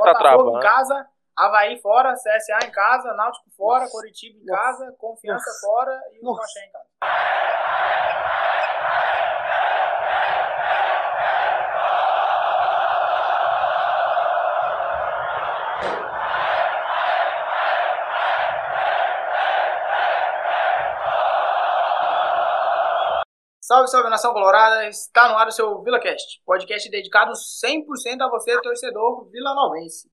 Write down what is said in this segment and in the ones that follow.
tá Botafogo travando. em casa, Havaí fora, CSA em casa, Náutico fora, Coritiba em casa, Confiança fora e o Nossa. Roché em casa. Salve, salve nação colorada! Está no ar o seu VilaCast, podcast dedicado 100% a você, torcedor vilanovense.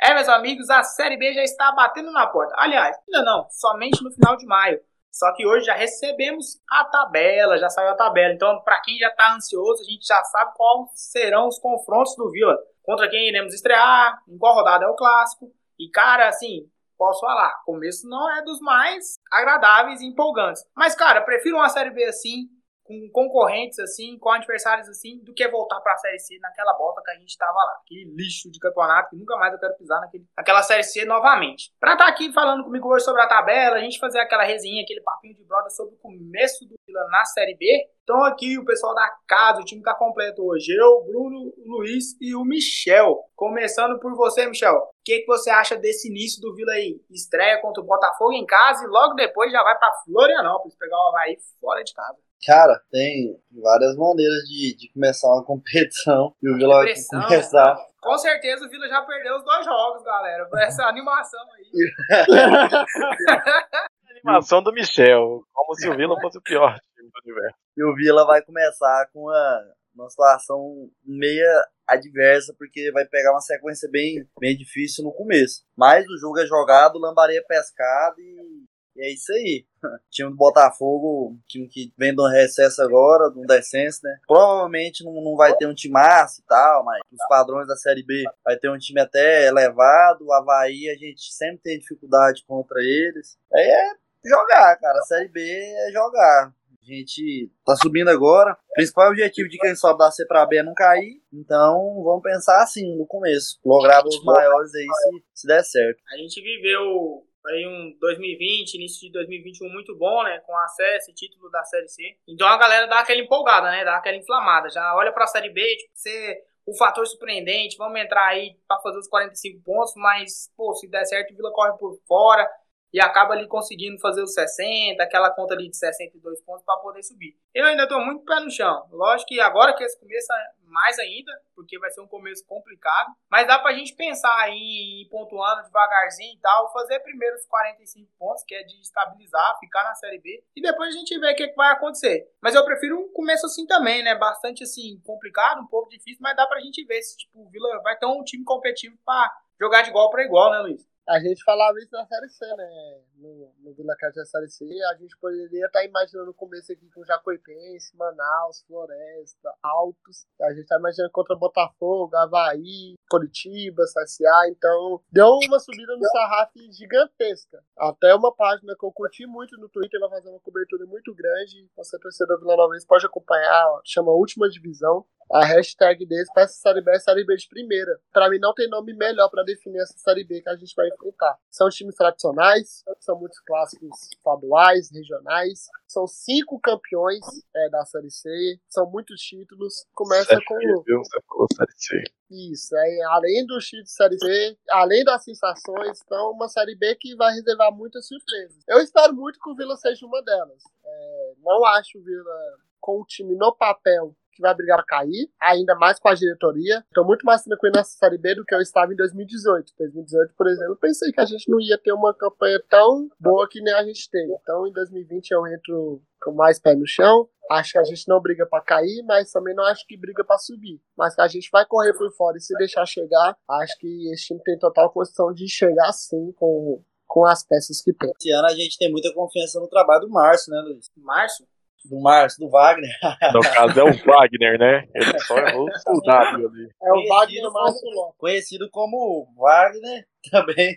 É, meus amigos, a Série B já está batendo na porta. Aliás, ainda não, somente no final de maio. Só que hoje já recebemos a tabela, já saiu a tabela. Então, para quem já está ansioso, a gente já sabe quais serão os confrontos do Vila. Contra quem iremos estrear, em qual rodada é o clássico. E, cara, assim, posso falar, começo não é dos mais agradáveis e empolgantes. Mas, cara, prefiro uma Série B assim, com concorrentes assim, com adversários assim, do que voltar pra Série C naquela bota que a gente tava lá. Aquele lixo de campeonato que nunca mais eu quero pisar naquele, naquela Série C novamente. Pra estar aqui falando comigo hoje sobre a tabela, a gente fazer aquela resenha, aquele papinho de brother sobre o começo do Vila na Série B. Então aqui o pessoal da casa, o time tá completo hoje. Eu, Bruno, Luiz e o Michel. Começando por você, Michel. O que, que você acha desse início do Vila aí? Estreia contra o Botafogo em casa e logo depois já vai pra Florianópolis pegar o Havaí fora de casa. Cara, tem várias maneiras de, de começar uma competição e o Vila vai começar. né? Com certeza o Vila já perdeu os dois jogos, galera. Por essa animação aí. Animação do Michel, como se o Vila fosse o pior time do universo. E o Vila vai começar com uma, uma situação meia adversa, porque vai pegar uma sequência bem, bem difícil no começo. Mas o jogo é jogado, lambaria pescado e, e é isso aí. Time do Botafogo, time que vem um recesso agora, um descenso, né? Provavelmente não, não vai ter um time massa e tal, mas os padrões da Série B vai ter um time até elevado. O Havaí a gente sempre tem dificuldade contra eles. Aí é jogar, cara. A Série B é jogar. A gente tá subindo agora. O principal objetivo de quem sobe da C pra B é não cair. Então vamos pensar assim no começo. Lograr os maiores aí se, se der certo. A gente viveu aí um 2020, início de 2021 muito bom, né? Com acesso e título da Série C. Então a galera dá aquela empolgada, né? Dá aquela inflamada. Já olha pra Série B, tipo, ser o fator surpreendente. Vamos entrar aí pra fazer os 45 pontos, mas, pô, se der certo, o Vila corre por fora e acaba ali conseguindo fazer os 60, aquela conta ali de 62 pontos para poder subir. Eu ainda tô muito pé no chão. Lógico que agora que esse começo é mais ainda, porque vai ser um começo complicado, mas dá pra gente pensar aí em pontuando devagarzinho e tal, fazer primeiro os 45 pontos, que é de estabilizar, ficar na Série B, e depois a gente vê o que, que vai acontecer. Mas eu prefiro um começo assim também, né? Bastante assim, complicado, um pouco difícil, mas dá pra gente ver se tipo, o Vila vai ter um time competitivo pra jogar de igual para igual, né, Luiz? A gente falava isso na Série C, né? No, no Vila Cate da Série C, a gente poderia estar imaginando o começo aqui com Jacuipense, Manaus, Floresta, Altos. A gente tá imaginando contra Botafogo, Havaí, Curitiba, CSA. Então, deu uma subida no sarrafo gigantesca. Até uma página que eu curti muito no Twitter vai fazer uma cobertura muito grande. Você, torcedor Vila Nova, pode acompanhar, chama Última Divisão. A hashtag deles para essa Série B é Série B de primeira. Para mim, não tem nome melhor para definir essa Série B que a gente vai enfrentar. São times tradicionais, são muitos clássicos estaduais, regionais. São cinco campeões é, da Série C, são muitos títulos. Começa Série com. B, viu? Você falou Série C. Isso, é, além dos títulos de Série C, além das sensações, então uma Série B que vai reservar muitas surpresas. Eu espero muito que o Vila seja uma delas. É, não acho o Vila com o time no papel que vai brigar para cair, ainda mais com a diretoria. Estou muito mais tranquilo nessa Série B do que eu estava em 2018. 2018, por exemplo, eu pensei que a gente não ia ter uma campanha tão boa que nem a gente teve. Então, em 2020 eu entro com mais pé no chão. Acho que a gente não briga para cair, mas também não acho que briga para subir. Mas que a gente vai correr por fora e se deixar chegar, acho que esse time tem total condição de chegar sim com, com as peças que tem. Esse ano a gente tem muita confiança no trabalho do Márcio, né, Luiz? Márcio? Do Márcio, do Wagner. No caso é o Wagner, né? Ele só errou o W ali. É o Wagner como- Márcio Lopes. Conhecido como Wagner, também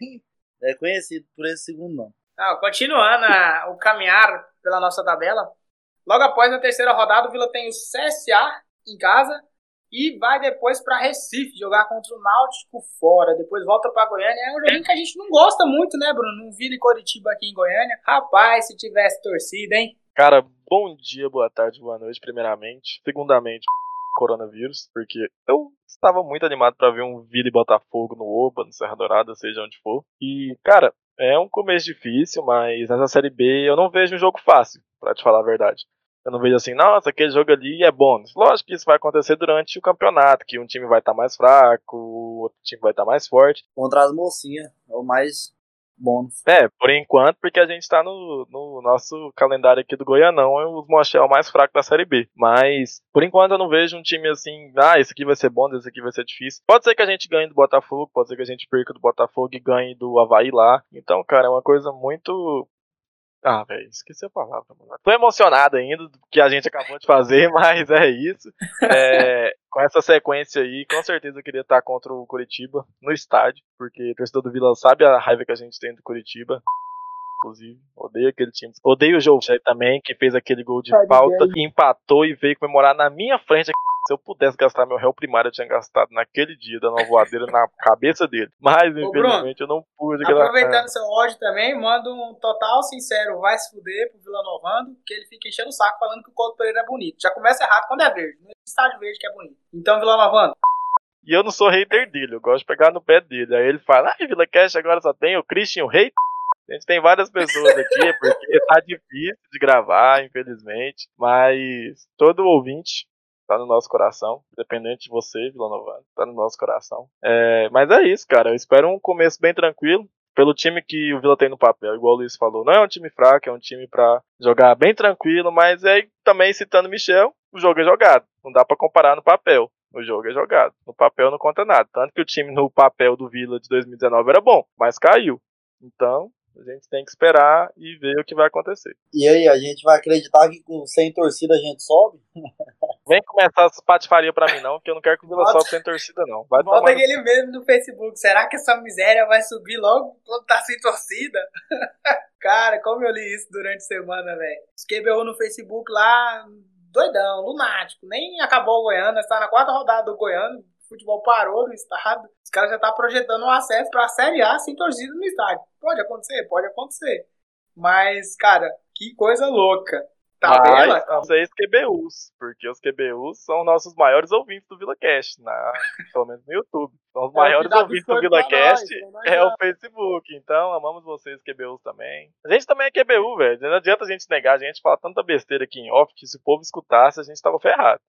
é conhecido por esse segundo nome. Não, continuando a- o caminhar pela nossa tabela, logo após a terceira rodada, o Vila tem o CSA em casa e vai depois para Recife jogar contra o Náutico fora. Depois volta para Goiânia. É um joguinho que a gente não gosta muito, né, Bruno? Não Vila e Coritiba aqui em Goiânia. Rapaz, se tivesse torcida, hein? Cara, bom dia, boa tarde, boa noite, primeiramente. Segundamente, coronavírus, porque eu estava muito animado para ver um Vila e Botafogo no Oba, no Serra Dourada, seja onde for. E, cara, é um começo difícil, mas nessa Série B eu não vejo um jogo fácil, para te falar a verdade. Eu não vejo assim, nossa, aquele jogo ali é bônus. Lógico que isso vai acontecer durante o campeonato, que um time vai estar tá mais fraco, outro time vai estar tá mais forte. Contra as mocinhas, é o mais bônus. É, por enquanto, porque a gente tá no, no nosso calendário aqui do Goianão, é os Mochel mais fraco da Série B. Mas, por enquanto, eu não vejo um time assim, ah, esse aqui vai ser bom, esse aqui vai ser difícil. Pode ser que a gente ganhe do Botafogo, pode ser que a gente perca do Botafogo e ganhe do Havaí lá. Então, cara, é uma coisa muito ah, velho, esqueci a palavra, mano. Tô emocionado ainda do que a gente acabou de fazer, mas é isso. É, com essa sequência aí, com certeza eu queria estar contra o Curitiba no estádio, porque o torcedor do Vila sabe a raiva que a gente tem do Curitiba. Inclusive, odeio aquele time. Odeio o Joe também, que fez aquele gol de falta, empatou e veio comemorar na minha frente se eu pudesse gastar meu réu primário, eu tinha gastado naquele dia dando uma voadeira na cabeça dele. Mas, Ô, infelizmente, Bruno, eu não pude. Aproveitando seu ódio também, manda um total sincero, vai se fuder pro Vila Novando, que ele fica enchendo o saco falando que o Couto Pereira é bonito. Já começa errado quando é verde. No estádio verde que é bonito. Então, Vila Novando. E eu não sou hater dele, eu gosto de pegar no pé dele. Aí ele fala, ah, Vila Cash agora só tem o Christian, o rei. A gente tem várias pessoas aqui, porque tá difícil de gravar, infelizmente. Mas todo ouvinte tá no nosso coração. Independente de você, Vila Nova, tá no nosso coração. É, mas é isso, cara. Eu espero um começo bem tranquilo. Pelo time que o Vila tem no papel, igual o Luiz falou, não é um time fraco, é um time para jogar bem tranquilo, mas é também citando Michel, o jogo é jogado. Não dá para comparar no papel. O jogo é jogado. No papel não conta nada. Tanto que o time no papel do Vila de 2019 era bom, mas caiu. Então, a gente tem que esperar e ver o que vai acontecer. E aí, a gente vai acreditar que com, sem torcida a gente sobe? Vem começar essa patifaria pra mim, não, que eu não quero que o Vila sobe sem torcida, não. Vai Bota aquele no... mesmo no Facebook. Será que essa miséria vai subir logo quando tá sem torcida? Cara, como eu li isso durante a semana, velho. Escreveu no Facebook lá, doidão, lunático. Nem acabou o Goiano, está na quarta rodada do Goiano futebol parou no estado, os caras já estão tá projetando um acesso para a Série A sem torcida no estádio. Pode acontecer? Pode acontecer. Mas, cara, que coisa louca. Tabela? Mas, os QBUs, porque os QBUs são nossos maiores ouvintes do VilaCast, na, pelo menos no YouTube. São os é maiores ouvintes do VilaCast, é o Facebook. Então, amamos vocês, QBUs também. A gente também é QBU, velho. Não adianta a gente negar, a gente fala tanta besteira aqui em off que se o povo escutasse, a gente tava ferrado.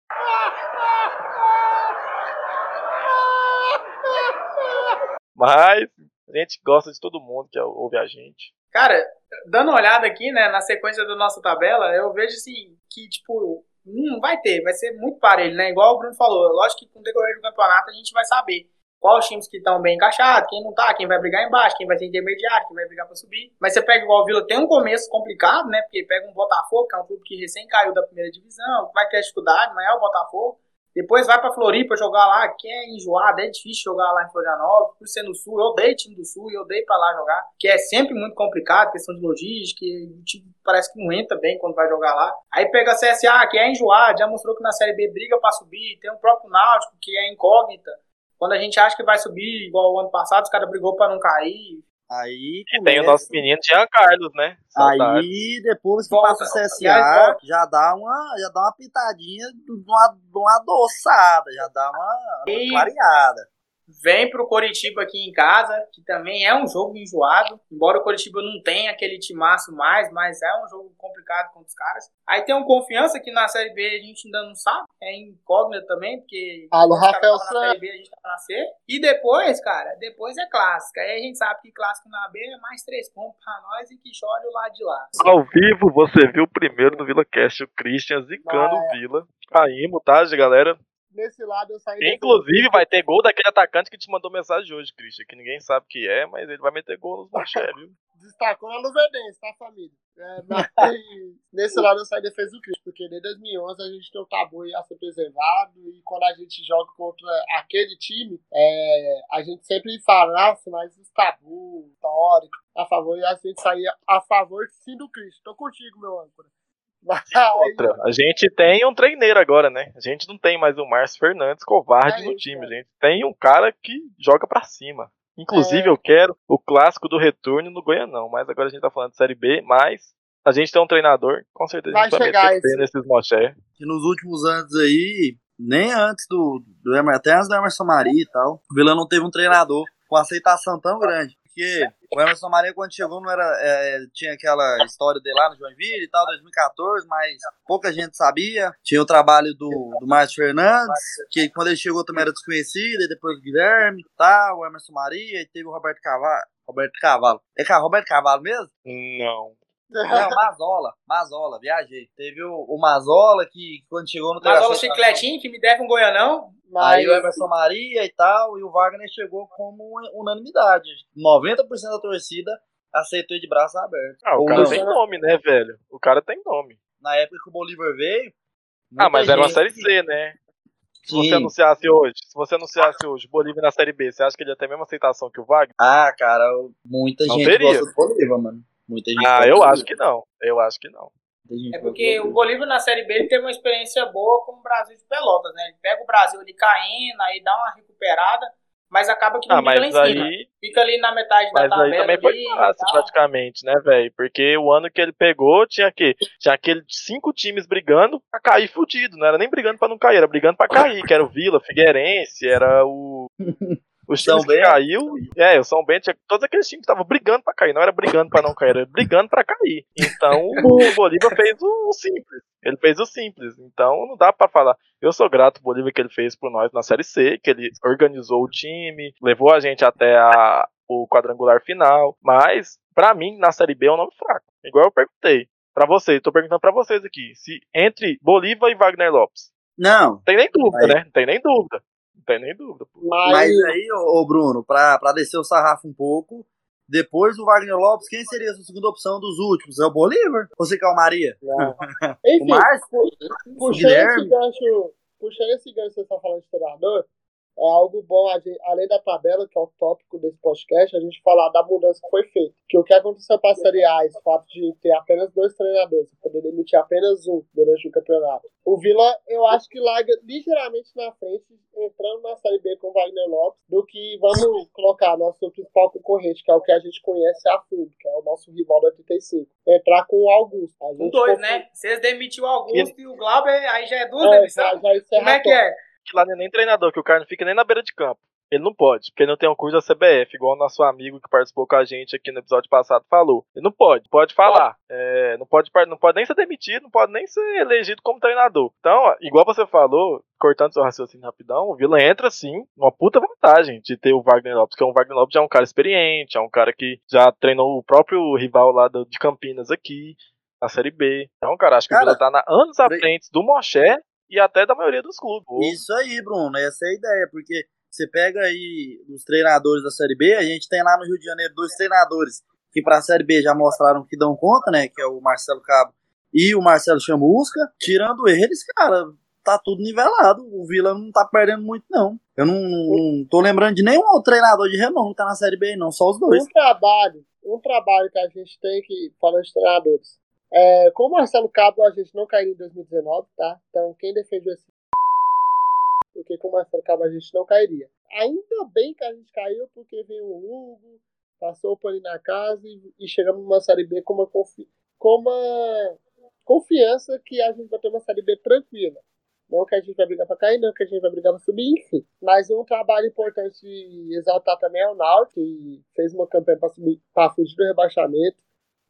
Mas a gente gosta de todo mundo que ouve a gente. Cara, dando uma olhada aqui, né, na sequência da nossa tabela, eu vejo assim que, tipo, não vai ter, vai ser muito parelho, né? Igual o Bruno falou. Lógico que com o decorrer do campeonato a gente vai saber quais times que estão bem encaixados, quem não tá, quem vai brigar embaixo, quem vai ser intermediário, quem vai brigar para subir. Mas você pega igual o Vila, tem um começo complicado, né? Porque pega um Botafogo, que é um clube que recém caiu da primeira divisão, vai ter dificuldade, mas é o Botafogo. Depois vai pra Floripa jogar lá, que é enjoado, é difícil jogar lá em Florianópolis, por ser no Sul, eu odeio time do Sul, eu odeio pra lá jogar, que é sempre muito complicado, questão de logística, o time parece que não entra bem quando vai jogar lá. Aí pega a CSA, que é enjoado, já mostrou que na Série B briga pra subir, tem o próprio Náutico, que é incógnita. Quando a gente acha que vai subir, igual o ano passado, os caras brigou pra não cair, Aí e tem o nosso menino Jean Carlos, né? Saudades. Aí depois que passa o CSA, já dá uma, já dá uma pitadinha de uma, de uma adoçada, já dá uma, uma clareada. Vem pro Coritiba aqui em casa, que também é um jogo enjoado. Embora o Coritiba não tenha aquele timaço mais, mas é um jogo complicado contra os caras. Aí tem um confiança que na Série B a gente ainda não sabe. É incógnita também, porque Alô, Rafael na Série B a gente tá na C. E depois, cara, depois é clássica. Aí a gente sabe que clássico na B é mais três pontos pra nós e que chore o lado de lá. Ao vivo, você viu primeiro no Vila Cast o Christian zicando o Vila. Caímos, tá, galera? Nesse lado eu saí. Inclusive, vai ter gol daquele atacante que te mandou mensagem hoje, Christian, que ninguém sabe que é, mas ele vai meter gol nos Manché, viu? Destacou na Luverdense, tá, família? É, mas nesse lado eu saí defesa do Christian, porque desde 2011 a gente tem o tabu a ser preservado, e quando a gente joga contra aquele time, é, a gente sempre fala, nossa, mas os tabu, histórico, a favor, e a gente saía a favor sim do Christian. Tô contigo, meu âncora. Outra, a gente tem um treineiro agora, né? A gente não tem mais o Márcio Fernandes covarde é no time. A gente tem um cara que joga para cima. Inclusive, é. eu quero o clássico do retorno no Goianão. Mas agora a gente tá falando de Série B. Mas a gente tem um treinador, com certeza vai a gente vai chegar meter nesses moché. E nos últimos anos aí, nem antes do, do Emerson, até antes do Emerson Maria e tal, o Vila não teve um treinador com aceitação tão grande. Porque o Emerson Maria, quando chegou, não era. É, tinha aquela história dele lá no Joinville e tal, 2014, mas pouca gente sabia. Tinha o trabalho do, do Márcio Fernandes, que quando ele chegou também era desconhecido, e depois o Guilherme e tal, o Emerson Maria, e teve o Roberto Cavalo. Roberto Cavalo. É Roberto Cavalo mesmo? Não. Não, Mazola, Mazola, viajei. Teve o, o Mazola que quando chegou no Mazola Chicletinho, que me deve um Goianão. Mas... Aí o Emerson Maria e tal, e o Wagner chegou como unanimidade. 90% da torcida aceitou de braços abertos. Ah, o cara tem nome, né, velho? O cara tem nome. Na época que o Bolívar veio. Ah, mas era uma série C, né? Se Sim. você anunciasse hoje, se você anunciasse hoje Bolívar na série B, você acha que ele ia ter a mesma aceitação que o Wagner? Ah, cara, muita não gente teria. gosta do Bolívar, mano. Muita gente ah, eu acho que não. Eu acho que não. É porque o Bolívar na Série B ele teve uma experiência boa com o Brasil de Pelotas, né? Ele pega o Brasil ali caindo, aí dá uma recuperada, mas acaba que não ah, fica lá em aí, cima. Fica ali na metade da tabela. Mas aí também foi fácil, praticamente, né, velho? Porque o ano que ele pegou tinha que tinha aquele cinco times brigando pra cair fudido. Não era nem brigando pra não cair, era brigando pra cair, que era o Vila, Figueirense, era o O São Bento caiu, é, o São Bento, todos aqueles times estavam brigando para cair, não era brigando para não cair, era brigando para cair. Então o Bolívar fez o simples. Ele fez o simples. Então não dá para falar. Eu sou grato ao Bolívar que ele fez por nós na Série C, que ele organizou o time, levou a gente até a, o quadrangular final, mas para mim na Série B é um nome fraco. Igual eu perguntei para vocês, tô perguntando para vocês aqui, se entre Bolívar e Wagner Lopes. Não. Tem nem dúvida, né? Não tem nem dúvida. Tem nem dúvida. Mas... Mas aí, ô, Bruno, pra, pra descer o sarrafo um pouco, depois do Wagner Lopes, quem seria a sua segunda opção dos últimos? É o Bolívar? Ou você quer o Maria? Enfim, o Márcio? Puxando esse gancho, puxando esse gancho que você está falando de treinador, é algo bom, além da tabela, que é o tópico desse podcast, a gente falar da mudança que foi feita. Que o que aconteceu para a Série A, esse fato de ter apenas dois treinadores, poder demitir apenas um durante o campeonato. O Vila, eu acho que larga ligeiramente na frente, entrando na Série B com o Wagner Lopes, do que vamos colocar nosso principal concorrente, que é o que a gente conhece a fundo, que é o nosso rival da 85. Entrar com o Augusto. Com dois, né? Vocês demitiu o Augusto e, e o Glauber, aí já é duas é, demissões? Como é que é? Que lá não é nem treinador, que o cara não fica nem na beira de campo. Ele não pode, porque ele não tem um curso da CBF, igual o nosso amigo que participou com a gente aqui no episódio passado falou. Ele não pode, pode falar. É, não, pode, não pode nem ser demitido, não pode nem ser elegido como treinador. Então, igual você falou, cortando seu raciocínio rapidão, o Vila entra sim, uma puta vantagem de ter o Wagner Lopes, porque o Wagner Lopes já é um cara experiente, é um cara que já treinou o próprio rival lá de Campinas aqui, na Série B. Então, cara, acho que cara, o Vila tá na, anos à frente do Moché e até da maioria dos clubes. Isso aí, Bruno, essa é a ideia, porque você pega aí os treinadores da Série B, a gente tem lá no Rio de Janeiro dois treinadores que para a Série B já mostraram que dão conta, né, que é o Marcelo Cabo e o Marcelo Chamusca. Tirando eles, cara, tá tudo nivelado. O Vila não tá perdendo muito, não. Eu não, não tô lembrando de nenhum outro treinador de renome que tá na Série B, não, só os dois. Um trabalho, um trabalho que a gente tem que, falando de treinadores, é, com o Marcelo Cabo, a gente não caiu em 2019, tá? Então, quem defendeu esse. Porque com o Marcelo Cabo a gente não cairia. Ainda bem que a gente caiu, porque veio o Hugo, passou o pano na casa e, e, chegamos numa Série B com uma, confi com uma confiança que a gente vai ter uma Série B tranquila. Não que a gente vai brigar para cair, não que a gente vai brigar para subir, enfim. Mas um trabalho importante de exaltar também é o Náutico, que fez uma campanha para fugir do rebaixamento,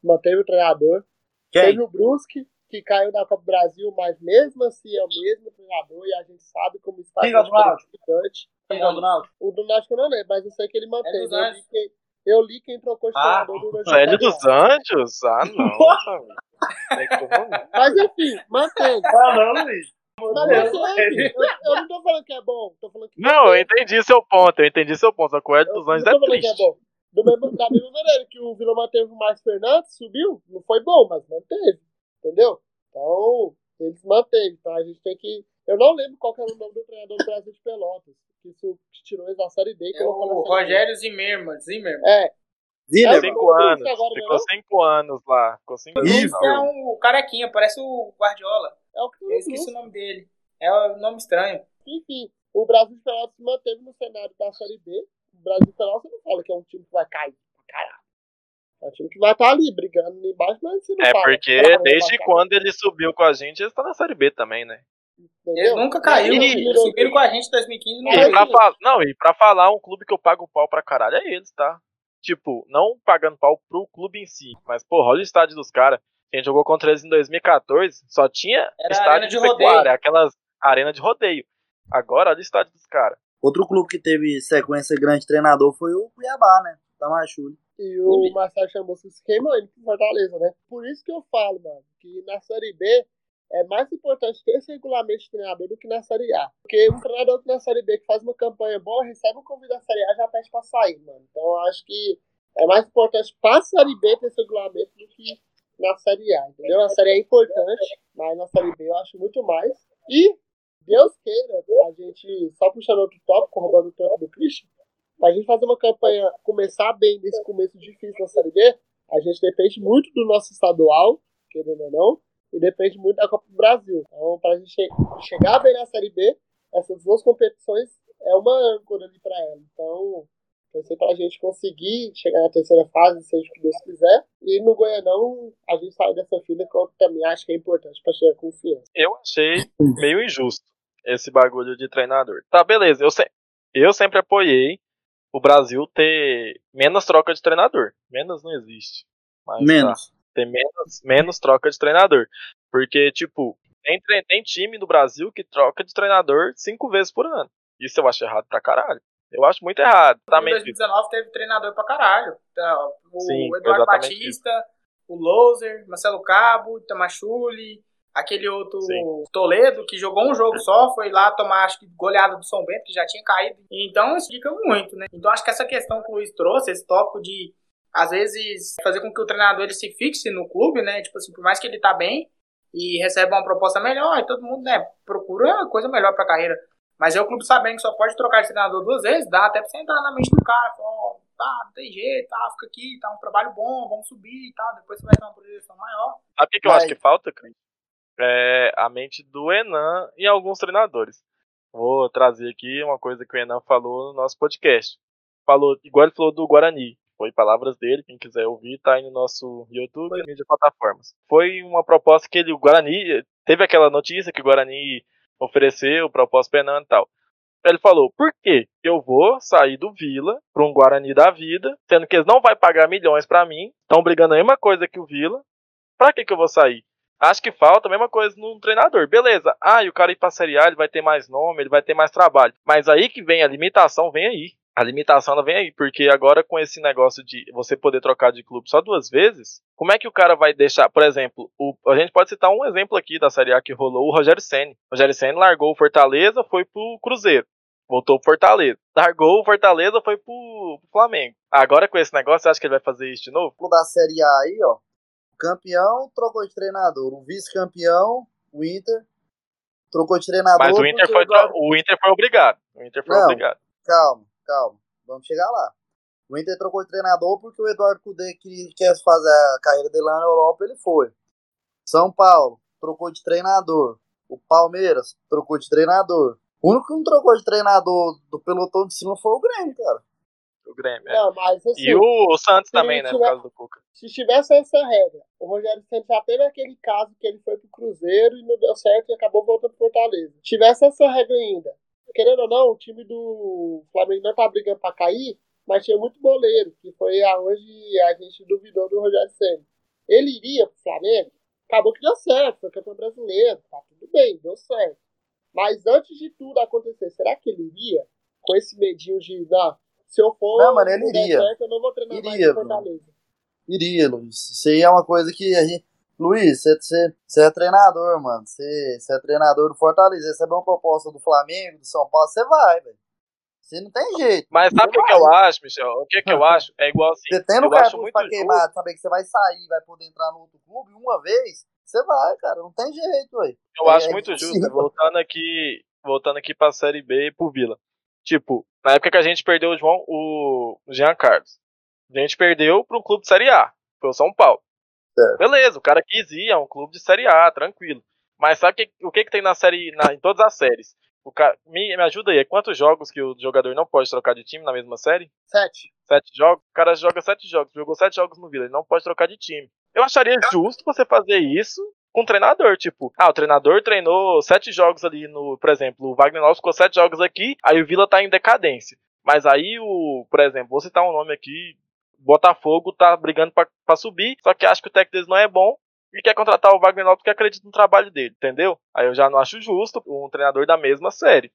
manteve o treinador, quem? Teve o Brusque, que caiu da Copa do Brasil, mas mesmo assim é o mesmo treinador e a gente sabe como isso faz Quem é o do Náutico? Quem é o do Náutico? O do Náutico eu não lembro, mas eu sei que ele manteve. É eu, li quem, eu li quem trocou de ah, treinador durante Velho dos Anjos? Ah, não. mas enfim, manteve. Ah, não, Luiz. Mas. Eu, eu não tô falando que é bom. Tô falando que não, eu entendi seu ponto. Eu entendi seu ponto. Só que o Hélio dos Anjos é triste. Do mesmo, da mesma maneira que o Vila manteve o Márcio Fernandes, subiu, não foi bom, mas manteve. Entendeu? Então, eles manteve. Então a gente tem que. Eu não lembro qual era o nome do treinador do Brasil de Pelotas. Que tirou eles da série D. É o Rogério Zimmermann. Zimmermann. É. Zimmermann. Cinco anos. Agora, ficou cinco anos lá. Ficou cinco anos. Isso é um carequinha, parece o Guardiola. É o que eu esqueci o nome dele. É um nome estranho. Enfim, o Brasil de Pelotas se manteve no cenário da série B Brasil Federal, você não fala que é um time que vai cair pra caralho. É um time que vai estar tá ali brigando ali embaixo, mas você não é fala. É porque desde quando ele subiu com a gente, ele está na Série B também, né? Eles nunca caiu, E- subiram com a gente em 2015 não E caiu. pra, fa- não, e pra falar, um clube que eu pago pau pra caralho é eles, tá? Tipo, não pagando pau pro clube em si, mas, porra, olha o estádio dos caras. A gente jogou contra eles em 2014, só tinha Era estádio arena de, de rodeio. pecuária, aquelas arena de rodeio. Agora, olha o estádio dos caras. Outro clube que teve sequência grande de treinador foi o Cuiabá, né? Tamachule. E o Marcelo Chamusca se queimou indo pro Fortaleza, né? Por isso que eu falo, mano, que na Série B é mais importante ter esse regulamento de treinador do que na Série A. Porque um treinador que na Série B que faz uma campanha boa, recebe um convite da Série A já pede pra sair, mano. Então eu acho que é mais importante pra Série B ter esse regulamento do que na Série A, entendeu? Na Série A é importante, mas na Série B eu acho muito mais. E, Deus queira, a gente, só puxando outro tópico, roubando o tempo do Christian, pra gente fazer uma campanha, começar bem nesse começo difícil na Série B, a gente depende muito do nosso estadual, querendo ou não, e depende muito da Copa do Brasil. Então, pra gente che- chegar bem na Série B, essas duas competições é uma âncora ali pra ela. Então, torcer pra gente conseguir chegar na terceira fase, seja o que Deus quiser. E no Goianão, a gente sair dessa fila, que eu também acho que é importante pra chegar confiança. Eu achei meio injusto esse bagulho de treinador. Tá, beleza, eu, se- eu sempre apoiei o Brasil ter menos troca de treinador. Menos não existe. Mas tá. Menos. ter menos, menos troca de treinador. Porque, tipo, tem, tre- tem time no Brasil que troca de treinador cinco vezes por ano. Isso eu acho errado pra caralho. Eu acho muito errado. Em Também, 2019 teve treinador pra caralho. Então, o Sim, Eduardo Batista, o Loser, Marcelo Cabo, Itamachule, aquele outro Sim. Toledo, que jogou um jogo só, foi lá tomar, acho que, goleada do São Bento, que já tinha caído. Então, isso explica muito, né? Então, acho que essa questão que o Luiz trouxe, esse tópico de, às vezes, fazer com que o treinador ele se fixe no clube, né? Tipo assim, por mais que ele tá bem e receba uma proposta melhor, e todo mundo, né, procura uma coisa melhor pra carreira. Mas é o clube sabendo que só pode trocar de treinador duas vezes, dá até pra você entrar na mente do cara, falar, ó, tá, não tem jeito, tá, fica aqui, tá um trabalho bom, vamos subir e tal, depois você vai ter uma projeção maior. Sabe o que, eu acho que falta, Cris? É a mente do Enan e alguns treinadores. Vou trazer aqui uma coisa que o Enan falou no nosso podcast. Falou, igual ele falou do Guarani. Foi palavras dele, quem quiser ouvir, tá aí no nosso YouTube e mídias plataformas. Foi uma proposta que ele, o Guarani, teve aquela notícia que o Guarani ofereceu, proposta pro Enan e tal. Ele falou, por que eu vou sair do Vila para um Guarani da vida, sendo que eles não vai pagar milhões pra mim, estão brigando a mesma coisa que o Vila, pra que que eu vou sair? Acho que falta a mesma coisa num treinador. Beleza. Ah, e o cara ir pra Série A, ele vai ter mais nome, ele vai ter mais trabalho. Mas aí que vem a limitação, vem aí. A limitação ela vem aí, porque agora com esse negócio de você poder trocar de clube só duas vezes, como é que o cara vai deixar, por exemplo, o- a gente pode citar um exemplo aqui da Série A que rolou, o Rogério Ceni. O Rogério Ceni largou o Fortaleza, foi pro Cruzeiro. Voltou pro Fortaleza. Largou o Fortaleza, foi pro, pro Flamengo. Agora com esse negócio, você acha que ele vai fazer isso de novo? O da Série A aí, ó. Campeão trocou de treinador. O vice-campeão, o Inter, trocou de treinador. Mas o Inter, foi, Eduardo- o Inter foi obrigado. O Inter foi Não. obrigado. Calma, calma. Vamos chegar lá. O Inter trocou de treinador porque o Eduardo Cudê que quer fazer a carreira dele lá na Europa, ele foi. São Paulo trocou de treinador. O Palmeiras trocou de treinador. O único que não trocou de treinador do pelotão de cima foi o Grêmio, cara. O Grêmio. é. Não, mas assim, E o Santos se também, né? Tiver- caso do Cuca. se tivesse essa regra, o Rogério Santos já teve aquele caso que ele foi pro Cruzeiro e não deu certo e acabou voltando pro Fortaleza. Se tivesse essa regra ainda, querendo ou não, o time do Flamengo não tá brigando pra cair, mas tinha muito boleiro, que foi aonde a gente duvidou do Rogério Santos. Ele iria pro Flamengo, acabou que deu certo, foi campeão brasileiro, tá tudo bem, deu certo. Mas antes de tudo acontecer, será que ele iria com esse medinho de, não, se eu for, Não, mano, ele iria. certo, eu não vou treinar mais Iria, no Fortaleza. Iria, Luiz. Isso aí é uma coisa que a gente. Luiz, você, é treinador, mano. Você, é treinador do Fortaleza. Recebeu uma proposta do Flamengo, do São Paulo, você vai, velho. Você não tem jeito. Mas sabe o que, que eu acho, Michel? O que, que eu acho? É igual assim. Você tendo eu o acho cartucho muito pra justo. queimar, saber que você vai sair, vai poder entrar no outro clube uma vez, você vai, cara. Não tem jeito, ué. Eu É, acho é muito justo, voltando aqui, voltando aqui pra Série B e pro Vila. Tipo, na época que a gente perdeu o João, o Jean Carlos, a gente perdeu pro clube de Série A, foi o São Paulo. Certo. Beleza, o cara quis ir, é um clube de Série A, tranquilo. Mas sabe o que, o que, que tem na série, na- em todas as séries? O cara, me, me ajuda aí, é quantos jogos que o jogador não pode trocar de time na mesma série? Sete. Sete jogos? O cara joga sete jogos, jogou sete jogos no Vila, ele não pode trocar de time. Eu acharia justo você fazer isso com o treinador. Tipo, ah, o treinador treinou sete jogos ali no. Por exemplo, o Wagner Lopes ficou sete jogos aqui, aí o Vila tá em decadência. Mas aí o. Por exemplo, vou citar um nome aqui. Botafogo tá brigando para subir, só que acho que o técnico deles não é bom e quer contratar o Wagner Lopes porque acredita no trabalho dele, entendeu? Aí eu já não acho justo um treinador da mesma série.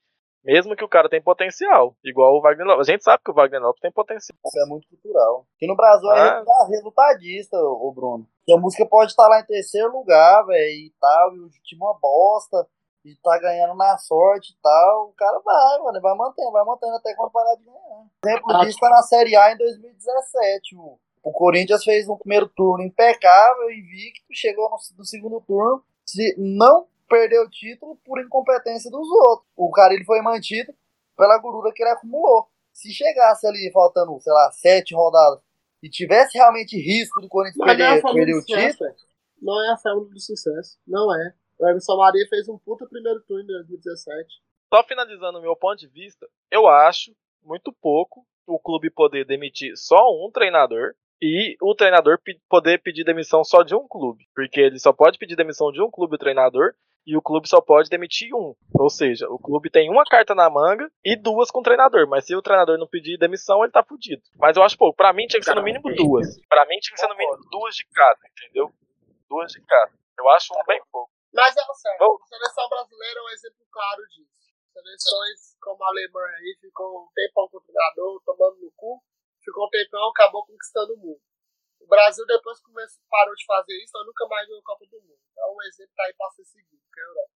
Mesmo que o cara tem potencial, igual o Wagner Lopes. A gente sabe que o Wagner Lopes tem potencial. Isso é muito cultural. Aqui no Brasil é Ah. resultadista, o Bruno. E a música pode estar lá em terceiro lugar, velho, e tal, e o time é uma bosta, e tá ganhando na sorte e tal. O cara vai, mano, vai mantendo, vai mantendo até quando parar de ganhar. Exemplo disso tá na Série A em 2017. O, o Corinthians fez um primeiro turno impecável, invicto, chegou no, no segundo turno, se não perdeu o título por incompetência dos outros. O cara ele foi mantido pela gordura que ele acumulou. Se chegasse ali faltando, sei lá, sete rodadas e tivesse realmente risco do Corinthians Mas não é a perder, perder o sucesso, título. Não é a fórmula do sucesso. Não é. O Emerson Maria fez um puta primeiro turno em 2017. Só finalizando o meu ponto de vista, eu acho muito pouco o clube poder demitir só um treinador e o treinador poder pedir demissão só de um clube. Porque ele só pode pedir demissão de um clube, o treinador, e o clube só pode demitir um. Ou seja, o clube tem uma carta na manga e duas com o treinador. Mas se o treinador não pedir demissão, ele tá fudido. Mas eu acho pouco. Pra mim tinha que ser no mínimo duas. Pra mim tinha que ser no mínimo duas de cada, entendeu? Duas de cada. Eu acho um bem pouco. Mas é o certo. Bom. A seleção brasileira é um exemplo claro disso. Seleções como a Alemanha aí ficou um tempão com o treinador, tomando no cu, ficou um tempão, acabou conquistando o mundo. O Brasil, depois começou, parou de fazer isso, nós nunca mais ganhou Copa do Mundo. Então, um exemplo tá aí pra ser seguido, que é a Europa.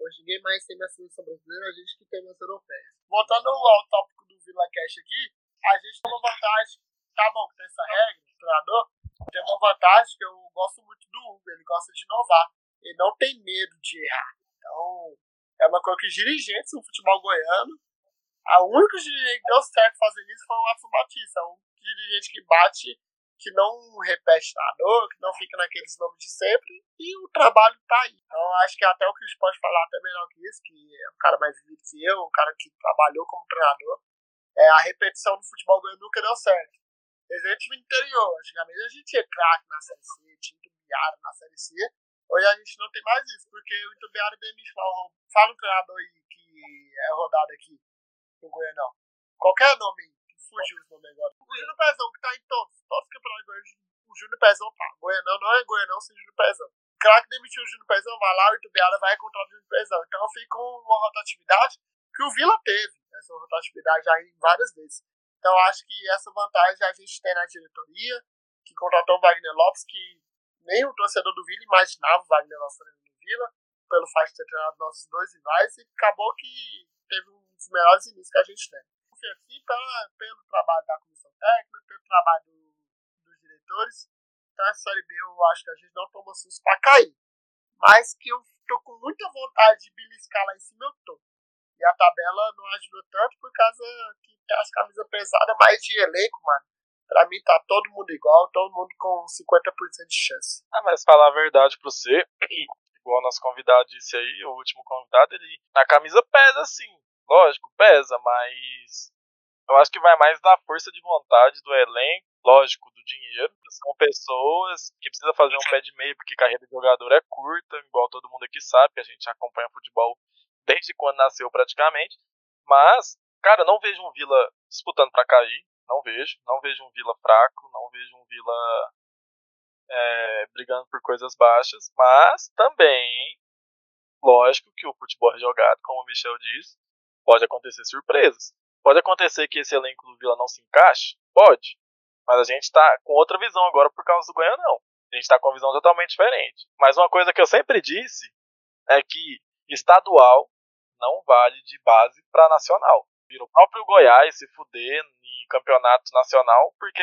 Hoje ninguém mais tem a seleção brasileira, a gente que tem as europeias. Voltando ao tópico do Vila Cash aqui, a gente tem uma vantagem, tá bom que tem essa regra, o treinador, tem uma vantagem que eu gosto muito do Hugo, ele gosta de inovar. Ele não tem medo de errar. Então, é uma coisa que os dirigentes do futebol goiano, a única dirigente que deu certo fazendo isso foi o Watson Batista, um dirigente que bate, que não repete treinador, que não fica naqueles nomes de sempre, e o trabalho tá aí. Então, acho que até o que pode falar até melhor que isso, que é um cara mais vivido que eu, um cara que trabalhou como treinador, é a repetição do futebol goiano nunca deu certo. Exemplo time interior. Antigamente a gente tinha craque na Série C, tinha Itubiara na Série C. Hoje a gente não tem mais isso, porque o Itubiara demite lá. Fala um treinador aí que é rodado aqui no Goianão. Qualquer nome fugiu os nomes agora. O Júnior Pezão, que tá em todos, todos os campeonatos goianos, o Júnior Pezão tá. Goianão não é Goianão sem Júnior Pezão. O craque demitiu o Júnior Pezão, vai lá, o Itubiara vai contratar o Júnior Pezão. Então fica uma rotatividade que o Vila teve, essa rotatividade já em várias vezes. Então acho que essa vantagem a gente tem na diretoria, que contratou o Wagner Lopes, que nem o torcedor do Vila imaginava o Wagner Lopes no Vila, pelo fato de ter treinado nossos dois rivais, e acabou que teve um dos melhores inícios que a gente tem. Confio aqui pela, pelo trabalho da comissão técnica, pelo trabalho do- dos diretores. Então essa Série B eu acho que a gente não toma susto pra cair. Mas que eu tô com muita vontade de beliscar lá em cima, eu tô. E a tabela não ajudou tanto por causa que tem as camisas pesadas, mas de elenco, mano. Pra mim tá todo mundo igual, todo mundo com 50% de chance. Ah, mas falar a verdade pra você, igual nosso convidado disse aí, o último convidado, ele. Na camisa pesa sim. Lógico, pesa, mas. Eu acho que vai mais da força de vontade do elenco, lógico, do dinheiro. São pessoas que precisam fazer um pé de meio, porque carreira de jogador é curta, igual todo mundo aqui sabe, a gente acompanha futebol desde quando nasceu praticamente. Mas, cara, não vejo um Vila disputando pra cair. Não vejo. Não vejo um Vila fraco. Não vejo um Vila é, brigando por coisas baixas. Mas também, lógico que o futebol é jogado, como o Michel disse, pode acontecer surpresas. Pode acontecer que esse elenco do Vila não se encaixe? Pode. Mas a gente tá com outra visão agora por causa do Goianão. A gente tá com uma visão totalmente diferente. Mas uma coisa que eu sempre disse é que estadual não vale de base para nacional. Vira o próprio Goiás se fuder em campeonato nacional porque